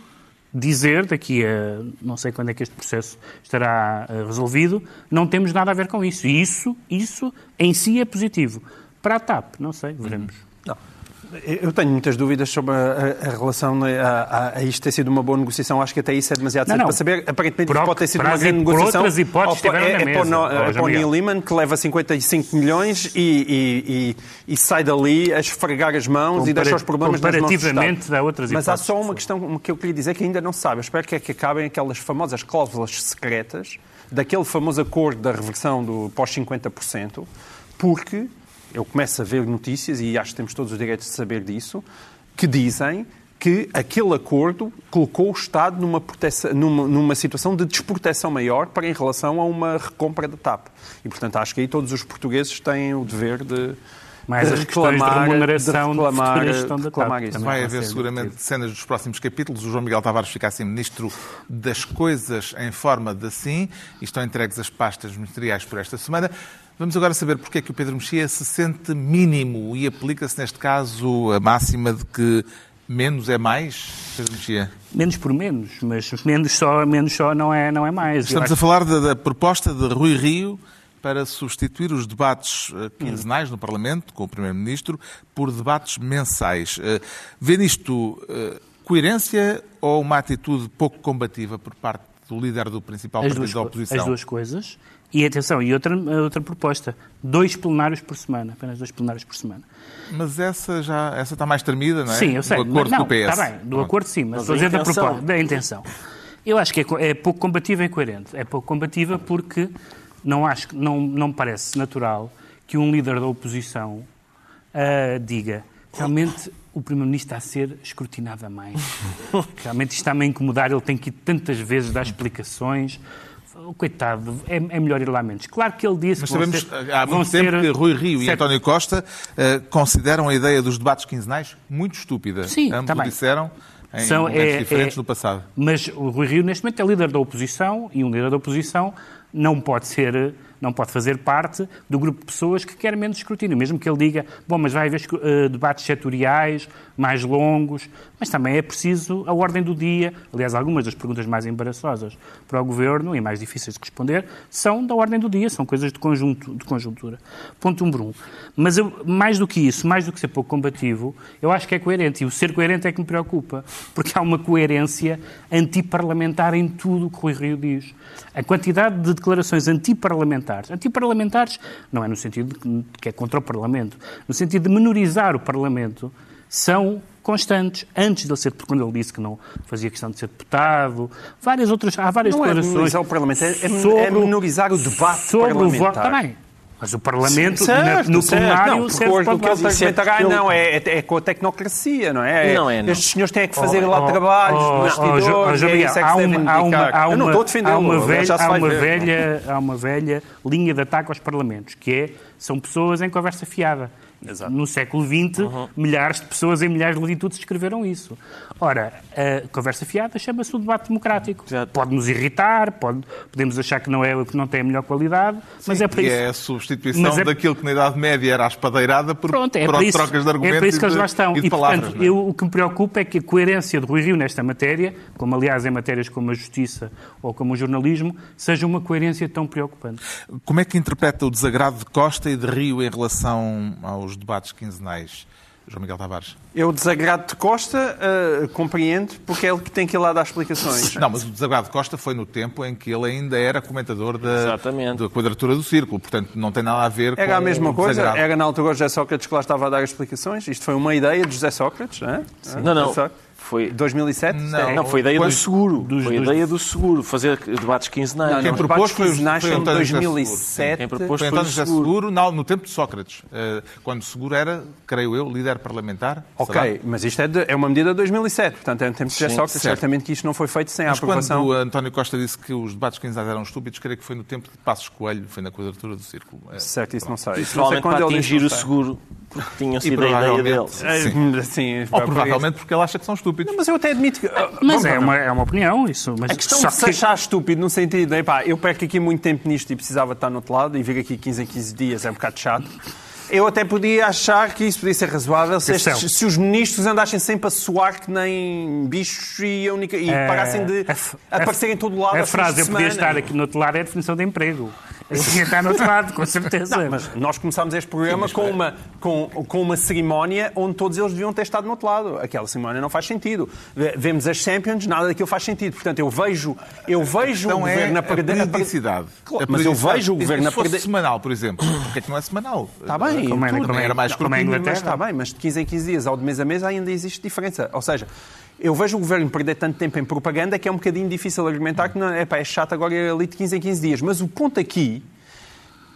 dizer, daqui a não sei quando é que este processo estará eh, resolvido, não temos nada a ver com isso. E isso, isso em si é positivo. Para a TAP, não sei, veremos. Não. Eu tenho muitas dúvidas sobre a, a relação né, a, a, a, isto ter sido uma boa negociação. Acho que até isso é demasiado cedo para saber. Aparentemente por, pode ter sido uma grande negociação. Outras hipóteses ou, é, é, mesa, para, é para o Neil Lehman, que leva 55 milhões e, e, e, e, sai dali a esfregar as mãos Compara e deixa os problemas Comparativamente dá outras Mas há só uma questão que eu queria dizer que ainda não sabe. Eu espero que é que acabem aquelas famosas cláusulas secretas daquele famoso acordo da reversão do pós 50%, porque eu começo a ver notícias, e acho que temos todos os direitos de saber disso, que dizem que aquele acordo colocou o Estado numa, proteção, numa, numa, situação de desproteção maior para em relação a uma recompra da TAP. E, portanto, acho que aí todos os portugueses têm o dever de, mais as questões de remuneração de reclamar, de gestão da reclamar isso. Vai haver seguramente cenas dos próximos capítulos. O João Miguel Tavares fica assim Ministro das Coisas em forma de assim e estão entregues as pastas ministeriais por esta semana. Vamos agora saber porque é que o Pedro Mexia se sente mínimo e aplica-se neste caso a máxima de que menos é mais, Pedro Mexia? Menos por menos, mas menos só, menos só não, é, não é mais. Estamos a falar da, da, proposta de Rui Rio para substituir os debates eh, quinzenais no Parlamento, com o Primeiro-Ministro, por debates mensais. Eh, vê nisto eh, coerência ou uma atitude pouco combativa por parte do líder do principal as partido duas, da oposição. As duas coisas. E atenção, e outra, outra proposta, dois plenários por semana, apenas dois plenários por semana. Mas essa já essa está mais tremida, não é? Sim, eu sei. Do acordo não, do PS. Está bem, do Pronto. acordo sim, mas, mas a da, proposta, da intenção. Eu acho que é, é, pouco combativa e coerente. É pouco combativa porque não, acho, não, não me parece natural que um líder da oposição uh, diga realmente o Primeiro-Ministro está a ser escrutinado a mais. Realmente isto está-me a incomodar, ele tem que ir tantas vezes dar explicações. Coitado, é, é melhor ir lá menos. Claro que ele disse Mas sabemos ser, há muito tempo ser, que Rui Rio certo. e António Costa uh, consideram a ideia dos debates quinzenais muito estúpida. Sim, Ambos também. disseram em São, é, diferentes é, no passado. Mas o Rui Rio, neste momento, é líder da oposição e um líder da oposição não pode ser não pode fazer parte do grupo de pessoas que quer menos escrutínio, mesmo que ele diga, bom, mas vai haver uh, debates setoriais mais longos, mas também é preciso a ordem do dia. Aliás, algumas das perguntas mais embaraçosas para o Governo e mais difíceis de responder são da ordem do dia, são coisas de, conjunto, de conjuntura. Ponto número um. Mas eu, mais do que isso, mais do que ser pouco combativo, eu acho que é coerente. E o ser coerente é que me preocupa, porque há uma coerência antiparlamentar em tudo o que o Rui Rio diz. A quantidade de declarações antiparlamentares, antiparlamentares não é no sentido de que é contra o Parlamento, no sentido de menorizar o Parlamento, são constantes. Antes de ele ser, quando ele disse que não fazia questão de ser deputado, várias outras, há várias não declarações. Não é menorizar o Parlamento, é, é, sobre, é menorizar o debate sobre parlamentar. O voto, também. Mas o Parlamento, certo, no plenário, não, serve para o que ele argumentar, não, é, é, é, com a tecnocracia, não é? Não é, não. Estes senhores têm que fazer oh, lá oh, trabalhos, oh, bastidores, oh, oh, é isso é há uma, há uma, há uma, Eu não estou a defender há uma, velha, há, uma velha, há uma velha linha de ataque aos parlamentos, que é, são pessoas em conversa fiada. Exato. No século XX, uhum. milhares de pessoas em milhares de latitudes escreveram isso. Ora, a conversa fiada chama-se o debate democrático. Pode-nos irritar, pode, podemos achar que não, é, que não tem a melhor qualidade, Sim, mas é para isso. é a substituição é... daquilo que na Idade Média era a espadeirada por, Pronto, é por isso, trocas de argumentos É para isso que eles lá estão. E, e palavras, portanto, é? eu, o que me preocupa é que a coerência de Rui Rio nesta matéria, como aliás em matérias como a justiça ou como o jornalismo, seja uma coerência tão preocupante. Como é que interpreta o desagrado de Costa e de Rio em relação aos debates quinzenais? João Miguel Tavares. Eu, o desagrado de Costa, uh, compreendo, porque é ele que tem que ir lá dar explicações. Não, mas o desagrado de Costa foi no tempo em que ele ainda era comentador da, da quadratura do círculo, portanto não tem nada a ver era com Era a mesma coisa, desagrado. era na altura o José Sócrates que lá estava a dar explicações. Isto foi uma ideia de José Sócrates, não é? Não, não. Foi... 2007? Não, não foi ideia do seguro. Dos, foi dos... ideia do seguro, fazer debates quinzenais. Não, Quem propôs foi, foi em 2007. Quem propôs foi António José Seguro, no, no tempo de Sócrates, eh, quando Seguro era, creio eu, líder parlamentar. Ok, será? mas isto é, de, é, uma medida de 2007, portanto é no tempo de José Sócrates, certo. certamente que isto não foi feito sem mas a aprovação. quando o António Costa disse que os debates quinzenais eram estúpidos, creio que foi no tempo de Passos Coelho, foi na quadratura do círculo. É, certo, isso não sei. Isso não sei quando para atingir o seguro, porque tinha sido a ideia dele. Sim. Sim, Ou provavelmente porque ele acha que são estúpidos. Não, mas eu até admito que mas é uma, é uma opinião, isso. Mas a questão de se que... achar estúpido no sentido de, pá, eu perco aqui muito tempo nisto e precisava estar no outro lado e vir aqui 15 em 15 dias é um bocado chato. Eu até podia achar que isso podia ser razoável se, estes, se os ministros andassem sempre a suar que nem bichos e, a única, e é, parassem de a, aparecer em todo lado. A frase, eu podia estar aqui no outro lado, é a definição de emprego. Eu tinha estar no outro lado, com certeza. Não, mas nós começámos este programa Sim, com, uma, com, com uma cerimónia onde todos eles deviam ter estado no outro lado. Aquela cerimónia não faz sentido. Vemos as Champions, nada daquilo faz sentido. Portanto, eu vejo, eu vejo o governo é a perder. A periodicidade. Claro, mas eu vejo o governo a perder. Se semanal, por exemplo. Porque é que não é semanal? Está bem, como, é, como era mais como é mas está bem, mas de 15 em 15 dias ao de mês a mês ainda existe diferença. Ou seja, eu vejo o governo perder tanto tempo em propaganda que é um bocadinho difícil argumentar que não, é, pá, é chato agora ir ali de 15 em 15 dias. Mas o ponto aqui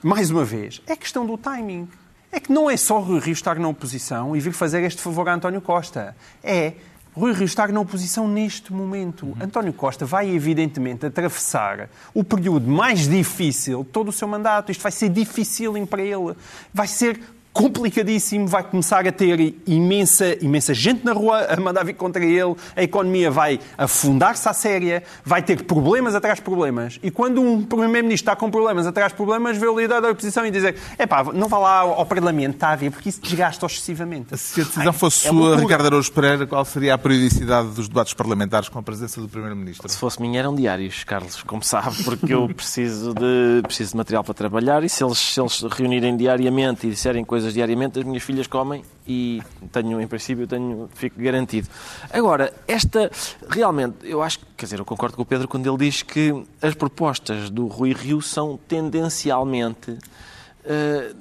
mais uma vez, é questão do timing. É que não é só Rui Rio estar na oposição e vir fazer este favor a António Costa. É Rui Rio estar na oposição neste momento. Uhum. António Costa vai, evidentemente, atravessar o período mais difícil de todo o seu mandato. Isto vai ser difícil para ele. Vai ser complicadíssimo, vai começar a ter imensa, imensa gente na rua a mandar vir contra ele, a economia vai afundar-se à séria, vai ter problemas atrás de problemas. E quando um Primeiro-Ministro está com problemas atrás de problemas, vê o líder da oposição e dizer é pá, não vá lá ao Parlamento, está a ver, porque isso desgasta excessivamente. Se a decisão fosse é sua, Ricardo Araújo Pereira, qual seria a periodicidade dos debates parlamentares com a presença do Primeiro-Ministro? Se fosse minha, eram diários, Carlos, como sabe, porque eu preciso de, preciso de material para trabalhar e se eles, se eles reunirem diariamente e disserem coisas coisas diariamente, as minhas filhas comem e tenho, em princípio, tenho, fico garantido. Agora, esta, realmente, eu acho, quer dizer, eu concordo com o Pedro quando ele diz que as propostas do Rui Rio são tendencialmente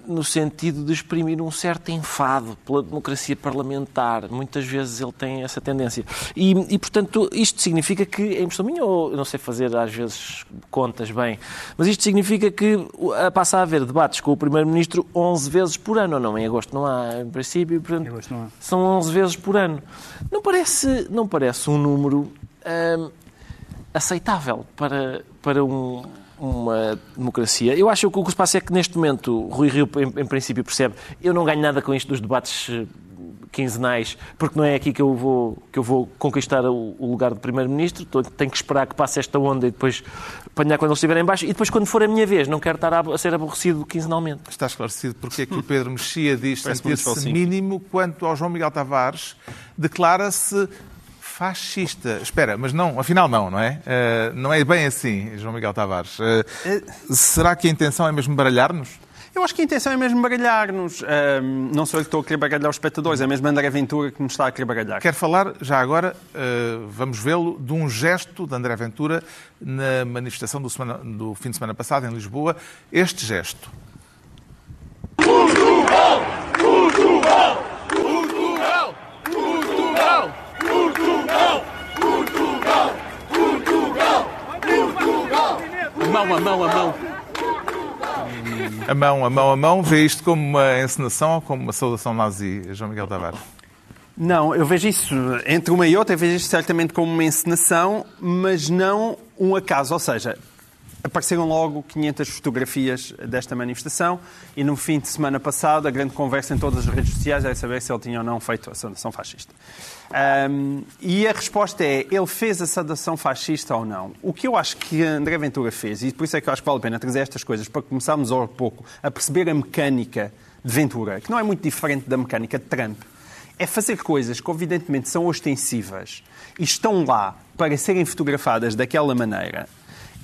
no sentido de exprimir um certo enfado pela democracia parlamentar. Muitas vezes ele tem essa tendência. E, e portanto, isto significa que, em impressão minha, ou eu não sei fazer às vezes contas bem, mas isto significa que passa a haver debates com o Primeiro-Ministro 11 vezes por ano, ou não? Em agosto não há, em princípio, portanto, em agosto não há. são 11 vezes por ano. Não parece, não parece um número uh, aceitável para, para um uma democracia. Eu acho que o que se passa é que neste momento Rui Rio, em, em princípio, percebe eu não ganho nada com isto dos debates eh, quinzenais, porque não é aqui que eu vou, que eu vou conquistar o, o lugar de Primeiro-Ministro, tenho que esperar que passe esta onda e depois apanhar quando eles estiverem em baixo, e depois quando for a minha vez, não quero estar a, a ser aborrecido quinzenalmente. Está esclarecido porque é que o Pedro Mexia diz sentir-se mínimo quanto ao João Miguel Tavares declara-se fascista. Espera, mas não, afinal não, não é? Uh, não é bem assim, João Miguel Tavares. Uh, será que a intenção é mesmo baralhar-nos? Eu acho que a intenção é mesmo baralhar-nos. Uh, não sou eu que estou a querer baralhar os espectadores, é mesmo André Ventura que nos está a querer baralhar. Quero falar, já agora, vamos vê-lo, de um gesto de André Ventura na manifestação do, semana, do fim de semana passado em Lisboa. Este gesto. Mão, a mão, a mão. A mão, a mão, a mão. Vê isto como uma encenação ou como uma saudação nazi, João Miguel Tavares? Não, eu vejo isso, entre uma e outra, eu vejo isto certamente como uma encenação, mas não um acaso. Ou seja, Apareceram logo 500 fotografias desta manifestação e no fim de semana passado a grande conversa em todas as redes sociais era saber se ele tinha ou não feito a saudação fascista. Um, e a resposta é, ele fez a saudação fascista ou não? O que eu acho que André Ventura fez, e por isso é que eu acho que vale a pena trazer estas coisas, para começarmos ao pouco a perceber a mecânica de Ventura, que não é muito diferente da mecânica de Trump, é fazer coisas que evidentemente são ostensivas e estão lá para serem fotografadas daquela maneira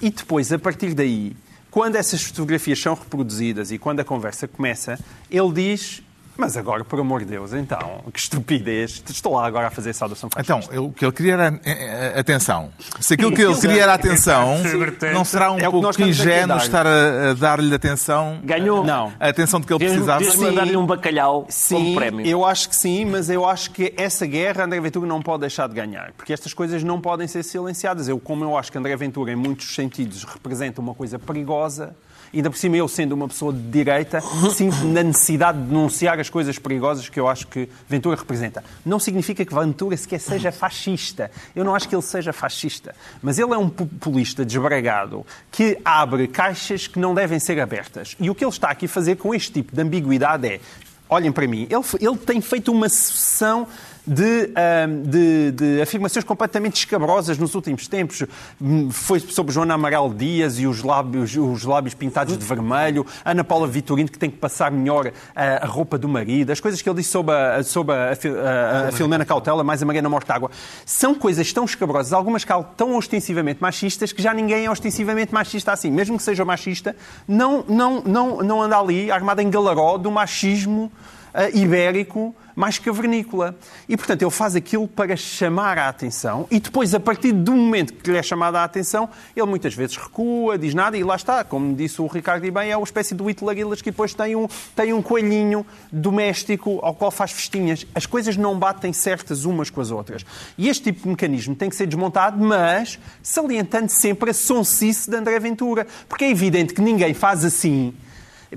e depois, a partir daí, quando essas fotografias são reproduzidas e quando a conversa começa, ele diz mas agora, por amor de Deus, então, que estupidez. Estou lá agora a fazer saudação Então, o que ele queria era eh, atenção. Se aquilo que ele queria era atenção, não será um é pouco ingênuo estar a, a dar-lhe atenção? Ganhou. Não. A atenção de que ele precisava? Desde mandar-lhe um bacalhau sim, como prémio. eu acho que sim, mas eu acho que essa guerra André Ventura não pode deixar de ganhar. Porque estas coisas não podem ser silenciadas. Eu, como eu acho que André Ventura, em muitos sentidos, representa uma coisa perigosa, ainda por cima eu sendo uma pessoa de direita, sinto na necessidade de denunciar as coisas perigosas que eu acho que Ventura representa. Não significa que Ventura sequer seja fascista. Eu não acho que ele seja fascista. Mas ele é um populista desbragado que abre caixas que não devem ser abertas. E o que ele está aqui a fazer com este tipo de ambiguidade é olhem para mim, ele, ele tem feito uma sucessão de, de, de, afirmações completamente escabrosas nos últimos tempos. Foi sobre Joana Amaral Dias e os lábios, os lábios pintados de vermelho, Ana Paula Vitorino, que tem que passar melhor a, a roupa do marido, as coisas que ele disse sobre a, sobre a, a, a Filomena Cautela, mais a Mariana Mortágua. São coisas tão escabrosas, algumas tão ostensivamente machistas, que já ninguém é ostensivamente machista assim. Mesmo que seja machista, não, não, não, não anda ali armado em galaró do machismo ibérico mais cavernícola. E, portanto, ele faz aquilo para chamar a atenção e depois, a partir do momento que lhe é chamada a atenção, ele muitas vezes recua, diz nada e lá está. Como disse o Ricardo e bem, é uma espécie do Hitler que depois tem um, tem um coelhinho doméstico ao qual faz festinhas. As coisas não batem certas umas com as outras. E este tipo de mecanismo tem que ser desmontado, mas salientando sempre a sonsice de André Ventura. Porque é evidente que ninguém faz assim.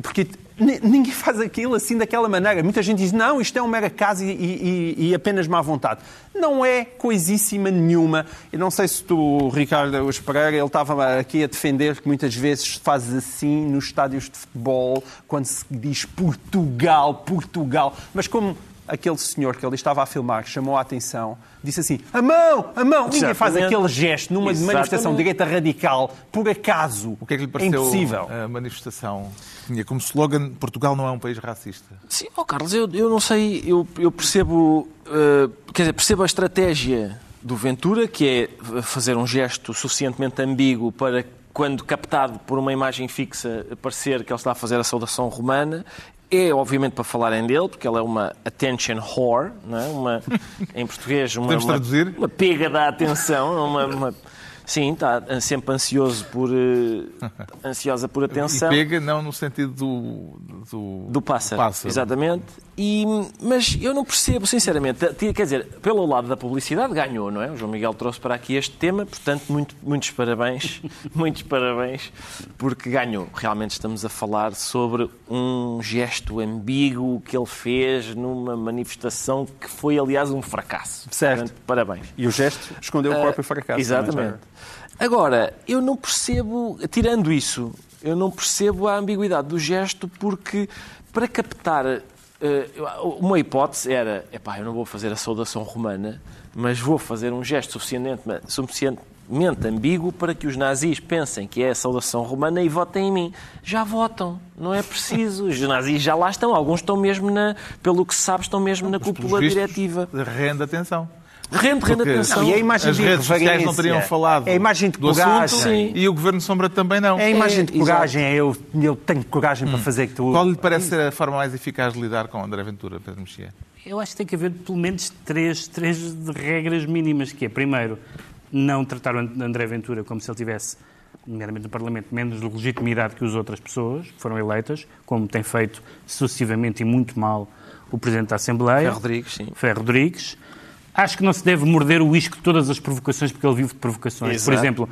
Porque Ninguém faz aquilo assim daquela maneira. Muita gente diz, não, isto é um mera caso e, e, e, apenas má vontade. Não é coisíssima nenhuma. Eu não sei se tu, Ricardo Pereira, ele estava aqui a defender que muitas vezes faz assim nos estádios de futebol, quando se diz Portugal, Portugal. Mas como aquele senhor que ele estava a filmar chamou a atenção, disse assim: a mão, a mão. Ninguém faz aquele gesto numa Exatamente. manifestação de direita radical por acaso. O que é que lhe pareceu é impossível. a manifestação? Tinha como slogan: Portugal não é um país racista. Sim, oh Carlos, eu, eu não sei, eu, eu percebo, uh, quer dizer, percebo a estratégia do Ventura, que é fazer um gesto suficientemente ambíguo para quando captado por uma imagem fixa, parecer que ele está a fazer a saudação romana é obviamente para falarem dele, porque ela é uma attention whore, não é? uma, em português, uma, Podemos traduzir? uma, uma pega da atenção, uma, uma Sim, está sempre ansioso por, uh, ansiosa por atenção. E pega não no sentido do... Do, do pássaro, pássaro. exatamente. E, mas eu não percebo, sinceramente, quer dizer, pelo lado da publicidade ganhou, não é? O João Miguel trouxe para aqui este tema, portanto, muito, muitos parabéns, muitos parabéns, porque ganhou. Realmente estamos a falar sobre um gesto ambíguo que ele fez numa manifestação que foi, aliás, um fracasso. Certo. Portanto, parabéns. E o gesto escondeu uh, o próprio fracasso. Exatamente. Agora, eu não percebo, tirando isso, eu não percebo a ambiguidade do gesto porque para captar uma hipótese era, epá, eu não vou fazer a saudação romana, mas vou fazer um gesto suficientemente, suficientemente ambíguo para que os nazis pensem que é a saudação romana e votem em mim. Já votam, não é preciso. Os nazis já lá estão, alguns estão mesmo na, pelo que se sabe, estão mesmo na cúpula diretiva. Rende atenção. Rende, rende atenção. E a imagem As de redes sociais não teriam falado é a imagem de do assunto Sim. e o Governo Sombra também não. É a imagem de coragem, é eu, eu tenho coragem hum. para fazer que tu... Qual lhe parece ser a forma mais eficaz de lidar com André Ventura, Pedro Mexia? Eu acho que tem que haver pelo menos três, três regras mínimas, que é, primeiro, não tratar o André Ventura como se ele tivesse nomeadamente no Parlamento, menos legitimidade que as outras pessoas que foram eleitas, como tem feito sucessivamente e muito mal o Presidente da Assembleia. Ferro Rodrigues, sim. Ferro Rodrigues. Acho que não se deve morder o isco de todas as provocações, porque ele vive de provocações. Exato. Por exemplo,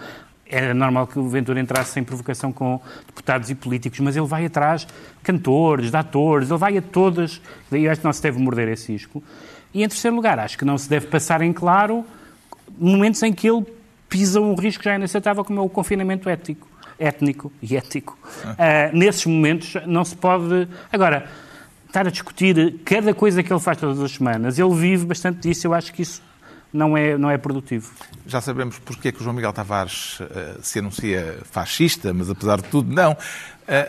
era normal que o Ventura entrasse sem provocação com deputados e políticos, mas ele vai atrás de cantores, de atores, ele vai a todas. Daí acho que não se deve morder esse isco. E em terceiro lugar, acho que não se deve passar em claro momentos em que ele pisa um risco já inaceitável, como é o confinamento ético, étnico e ético. Uh, nesses momentos não se pode. Agora estar a discutir cada coisa que ele faz todas as semanas. Ele vive bastante disso, eu acho que isso não é, não é produtivo. Já sabemos porque é que o João Miguel Tavares uh, se anuncia fascista, mas apesar de tudo, não. Uh,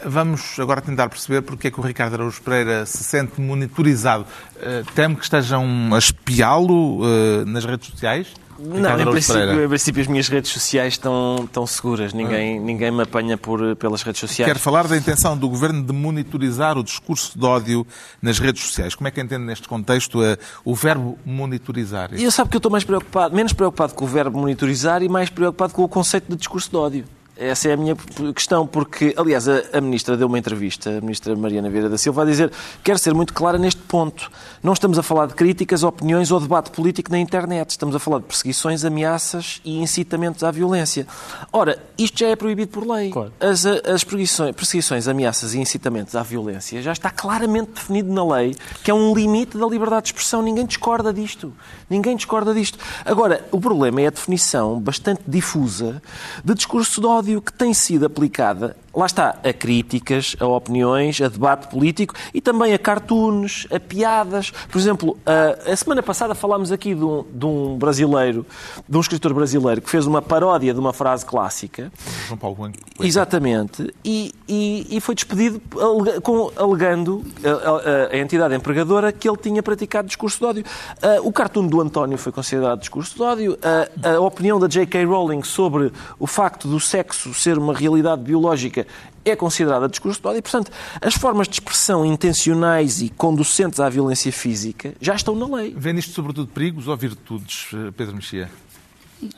vamos agora tentar perceber porque é que o Ricardo Araújo Pereira se sente monitorizado. Uh, teme que estejam a espiá-lo nas redes sociais? Não, em princípio, em princípio, as minhas redes sociais estão, estão seguras. Ninguém, ah. ninguém me apanha por, pelas redes sociais. Quero falar da intenção do Governo de monitorizar o discurso de ódio nas redes sociais. Como é que entende neste contexto a, o verbo monitorizar? Eu sabe que eu estou mais preocupado, menos preocupado com o verbo monitorizar e mais preocupado com o conceito de discurso de ódio. Essa é a minha questão, porque, aliás, a, a, Ministra deu uma entrevista, a Ministra Mariana Vieira da Silva, a dizer quer ser muito clara neste ponto. Não estamos a falar de críticas, opiniões ou debate político na internet. Estamos a falar de perseguições, ameaças e incitamentos à violência. Ora, isto já é proibido por lei. Claro. As, as perseguições, perseguições, ameaças e incitamentos à violência já está claramente definido na lei que é um limite da liberdade de expressão. Ninguém discorda disto. Ninguém discorda disto. Agora, o problema é a definição bastante difusa de discurso de ódio que tem sido aplicada lá está, a críticas, a opiniões, a debate político e também a cartoons, a piadas. Por exemplo, a, a semana passada falámos aqui de um, de um, brasileiro, de um escritor brasileiro que fez uma paródia de uma frase clássica. João Paulo Blanco. Exatamente. E, e, e foi despedido com, alegando a, a, a, entidade empregadora que ele tinha praticado discurso de ódio. O cartoon do António foi considerado discurso de ódio. A opinião da J.K. Rowling sobre o facto do sexo ser uma realidade biológica é considerada discurso de ódio e, portanto, as formas de expressão intencionais e conducentes à violência física já estão na lei. Vê nisto sobretudo perigos ou virtudes, eh, Pedro Mexia?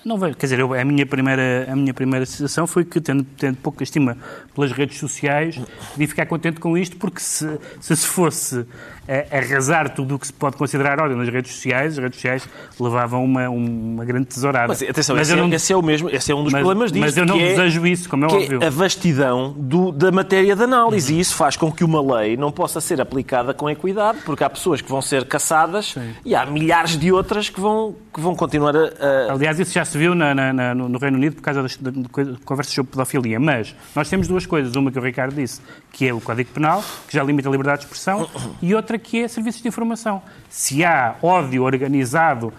Não vejo. Quer dizer, eu, a, minha primeira, a minha primeira sensação foi que, tendo, tendo pouca estima pelas redes sociais, de ficar contente com isto, porque se se, se fosse a, arrasar tudo o que se pode considerar ódio nas redes sociais, as redes sociais levavam uma, uma grande tesourada. Mas atenção, mas esse, é, não, esse, é, o mesmo, esse é um dos mas, problemas disto. Mas eu não é desejo isso, como é óbvio. É a vastidão do, da matéria de análise. Uhum. E isso faz com que uma lei não possa ser aplicada com equidade, porque há pessoas que vão ser caçadas Sim. e há milhares de outras que vão, que vão continuar a, a... Aliás, isso já se viu na, na, no Reino Unido por causa das, de, de, de conversas sobre pedofilia. Mas nós temos duas coisas. Uma que o Ricardo disse, que é o Código Penal, que já limita a liberdade de expressão, e outra que é serviços de informação. Se há ódio organizado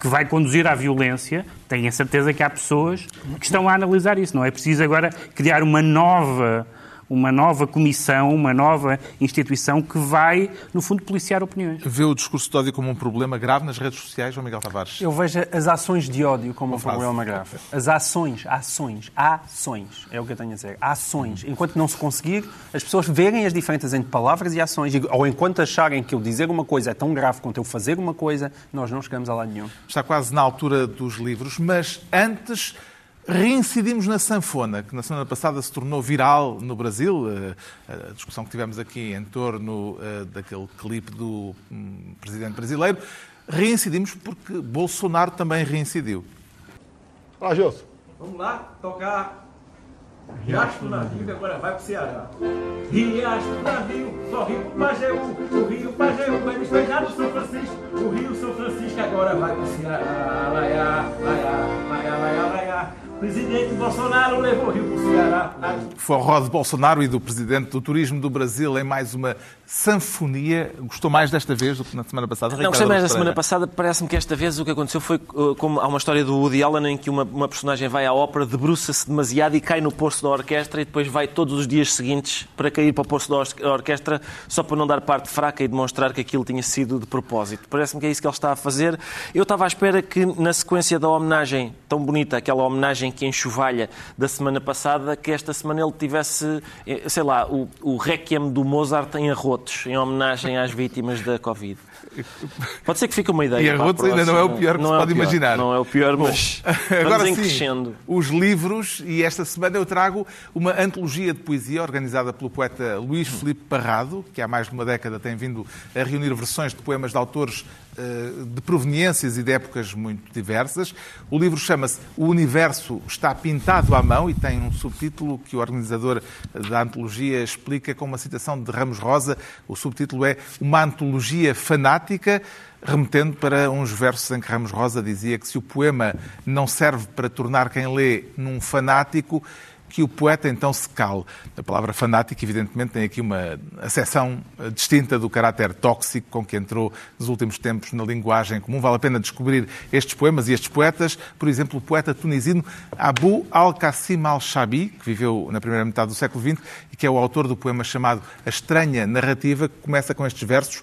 que vai conduzir à violência, tenho a certeza que há pessoas que estão a analisar isso. Não é preciso agora criar uma nova uma nova comissão, uma nova instituição que vai, no fundo, policiar opiniões. Vê o discurso de ódio como um problema grave nas redes sociais, João Miguel Tavares? Eu vejo as ações de ódio como um problema grave. As ações, ações, ações, é o que eu tenho a dizer. Ações. Enquanto não se conseguir, as pessoas verem as diferenças entre palavras e ações, ou enquanto acharem que eu dizer uma coisa é tão grave quanto eu fazer uma coisa, nós não chegamos a lado nenhum. Está quase na altura dos livros, mas antes Reincidimos na sanfona, que na semana passada se tornou viral no Brasil, eh, a discussão que tivemos aqui em torno eh, daquele clipe do hum, presidente brasileiro. Reincidimos porque Bolsonaro também reincidiu. Olá, Gilson. Vamos lá, tocar Riacho do navio, agora vai pro Ceará. Riacho do navio, só rio pro Pajeú. O rio Pajeú vai despejar no São Francisco. O rio São Francisco agora vai pro Ceará. Laiá, laiá, laiá, laiá, laiá. Presidente Bolsonaro levou o Rio para o Ceará. Forró de Bolsonaro e do Presidente do Turismo do Brasil em mais uma sanfonia. Gostou mais desta vez do que na semana passada? Não, gostei mais da semana passada. Parece-me que esta vez o que aconteceu foi uh, como há uma história do Woody Allen em que uma, uma personagem vai à ópera, debruça-se demasiado e cai no poço da orquestra e depois vai todos os dias seguintes para cair para o poço da orquestra só para não dar parte fraca e demonstrar que aquilo tinha sido de propósito. Parece-me que é isso que ele está a fazer. Eu estava à espera que na sequência da homenagem tão bonita, aquela homenagem que enxovalha da semana passada, que esta semana ele tivesse, eh, sei lá, o, o requiem do Mozart em arrotos, em homenagem às vítimas da Covid. Pode ser que fique uma ideia. E arrotos ainda não é o pior que não se é pode pior, imaginar. Não é o pior, mas Bom, agora sim, crescendo. Os livros, e esta semana eu trago uma antologia de poesia organizada pelo poeta Luís Felipe Parrado, que há mais de uma década tem vindo a reunir versões de poemas de autores de proveniências e de épocas muito diversas. O livro chama-se O Universo está pintado à mão e tem um subtítulo que o organizador da antologia explica com uma citação de Ramos Rosa. O subtítulo é Uma antologia fanática, remetendo para uns versos em que Ramos Rosa dizia que se o poema não serve para tornar quem lê num fanático, que o poeta então se cale. A palavra fanático, evidentemente, tem aqui uma acessão distinta do caráter tóxico com que entrou nos últimos tempos na linguagem comum. Vale a pena descobrir estes poemas e estes poetas. Por exemplo, o poeta tunisino Abu al-Qassim al-Shabi, que viveu na primeira metade do século XX e que é o autor do poema chamado A Estranha Narrativa, que começa com estes versos.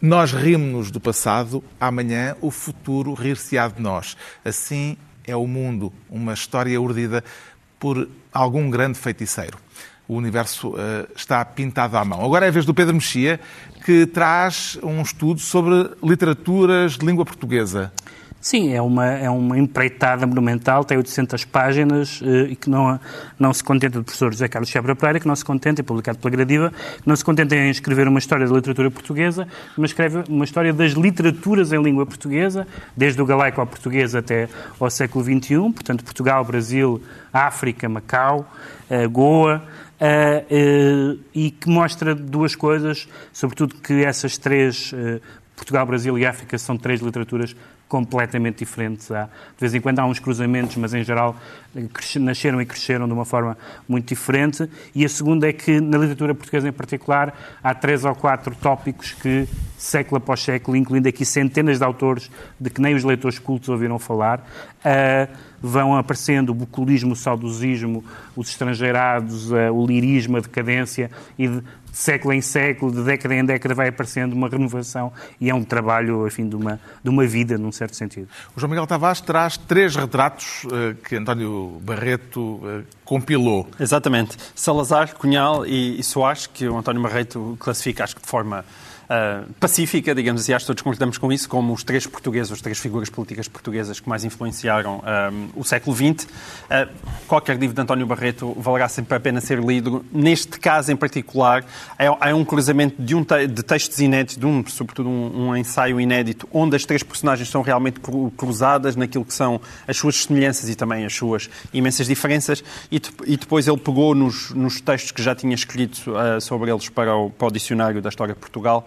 Nós rimos-nos do passado, amanhã o futuro rir-se-á de nós. Assim é o mundo, uma história urdida por algum grande feiticeiro. O universo uh, está pintado à mão. Agora é a vez do Pedro Mexia, que traz um estudo sobre literaturas de língua portuguesa. Sim, é uma, é uma empreitada monumental, tem 800 páginas eh, e que não, não se contenta do professor José Carlos Chebra Pereira, que não se contenta, é publicado pela Gradiva, que não se contenta em escrever uma história da literatura portuguesa, mas escreve uma história das literaturas em língua portuguesa, desde o galaico ao português até ao século XXI, portanto Portugal, Brasil, África, Macau, uh, Goa, uh, uh, e que mostra duas coisas, sobretudo que essas três, Portugal, Brasil e África, são três literaturas completamente diferentes. Há, de vez em quando há uns cruzamentos, mas em geral nasceram e cresceram de uma forma muito diferente. E a segunda é que, na literatura portuguesa em particular, há três ou quatro tópicos que, século após século, incluindo aqui centenas de autores de que nem os leitores cultos ouviram falar, uh, vão aparecendo o bucolismo, o saudosismo, os estrangeirados, uh, o lirismo, a decadência, e de, de século em século, de década em década, vai aparecendo uma renovação e é um trabalho, enfim, de uma, de uma vida, num certo sentido. O João Miguel Tavares traz três retratos uh, que António Barreto uh, compilou. Exatamente. Salazar, Cunhal e, e Soares, que o António Barreto classifica, acho que de forma uh, pacífica, digamos assim, acho que todos concordamos com isso, como os três portugueses, as três figuras políticas portuguesas que mais influenciaram um, ah, o século XX. Uh, qualquer livro de António Barreto valerá sempre a pena ser lido. Neste caso em particular, é, é um cruzamento de, um te de textos inéditos, de um, sobretudo um, um, ensaio inédito, onde as três personagens são realmente cruzadas naquilo que são as suas semelhanças e também as suas imensas diferenças, e, e depois ele pegou nos, nos, textos que já tinha escrito uh, sobre eles para o, para o dicionário da História de Portugal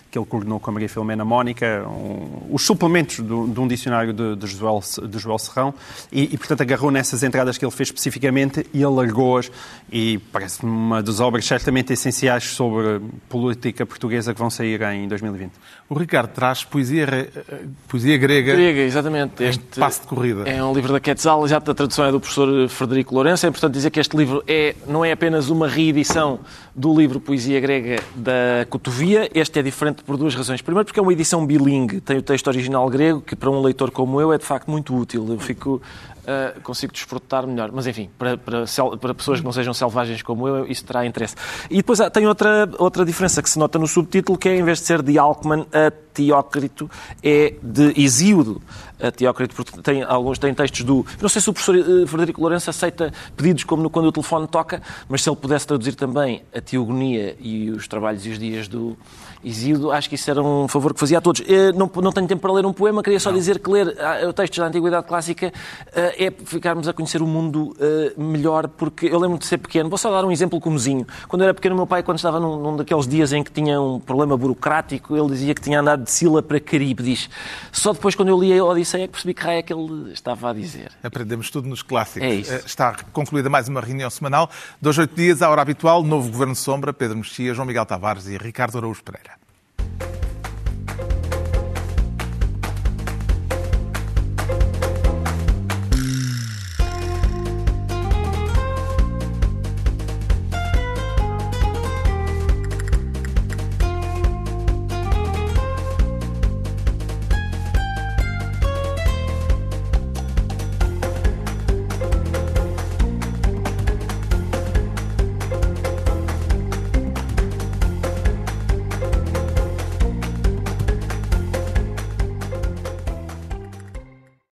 que ele coordenou com a Maria Filomena Mónica, um, os suplementos do, de um dicionário de, de, Joel, de Joel Serrão, e, e, portanto agarrou nessas entradas que ele fez especificamente e alargou-as, e parece-me uma das obras certamente essenciais sobre política portuguesa que vão sair em 2020. O Ricardo traz poesia, eh, poesia grega. Grega, exatamente. Este passo de corrida. É um livro da Quetzal, já a tradução é do professor Frederico Lourenço. É importante dizer que este livro é, não é apenas uma reedição do livro Poesia Grega da Cotovia. Este é diferente por duas razões. Primeiro, porque é uma edição bilingue, tem o texto original grego, que para um leitor como eu é de facto muito útil. Eu fico uh, consigo desfrutar melhor. Mas, enfim, para, para, para, pessoas que não sejam selvagens como eu, isso terá interesse. E depois ah, tem outra, outra diferença que se nota no subtítulo, que é, em vez de ser de Alckmin a Teócrito, é de Isíodo a Teócrito, porque tem, alguns têm textos do... Não sei se o professor uh, Frederico Lourenço aceita pedidos como no, quando o telefone toca, mas se ele pudesse traduzir também a Teogonia e os trabalhos e os dias do Isíodo, acho que isso era um favor que fazia a todos. Uh, não, não tenho tempo para ler um poema, queria só não. dizer que ler uh, textos da Antiguidade Clássica é ficarmos a conhecer o mundo uh, melhor, porque eu lembro de ser pequeno. Vou só dar um exemplo comozinho. Quando eu era pequeno, meu pai, quando estava num, num, daqueles dias em que tinha um problema burocrático, ele dizia que tinha andado de Sila para Caribe. Diz. Só depois, quando eu li a Odisseia, é que percebi que raio é que ele estava a dizer. Aprendemos tudo nos clássicos. É isso. Eh, está concluída mais uma reunião semanal. Dois, oito dias, à hora habitual, novo Governo Sombra, Pedro Mexia, João Miguel Tavares e Ricardo Araújo Pereira.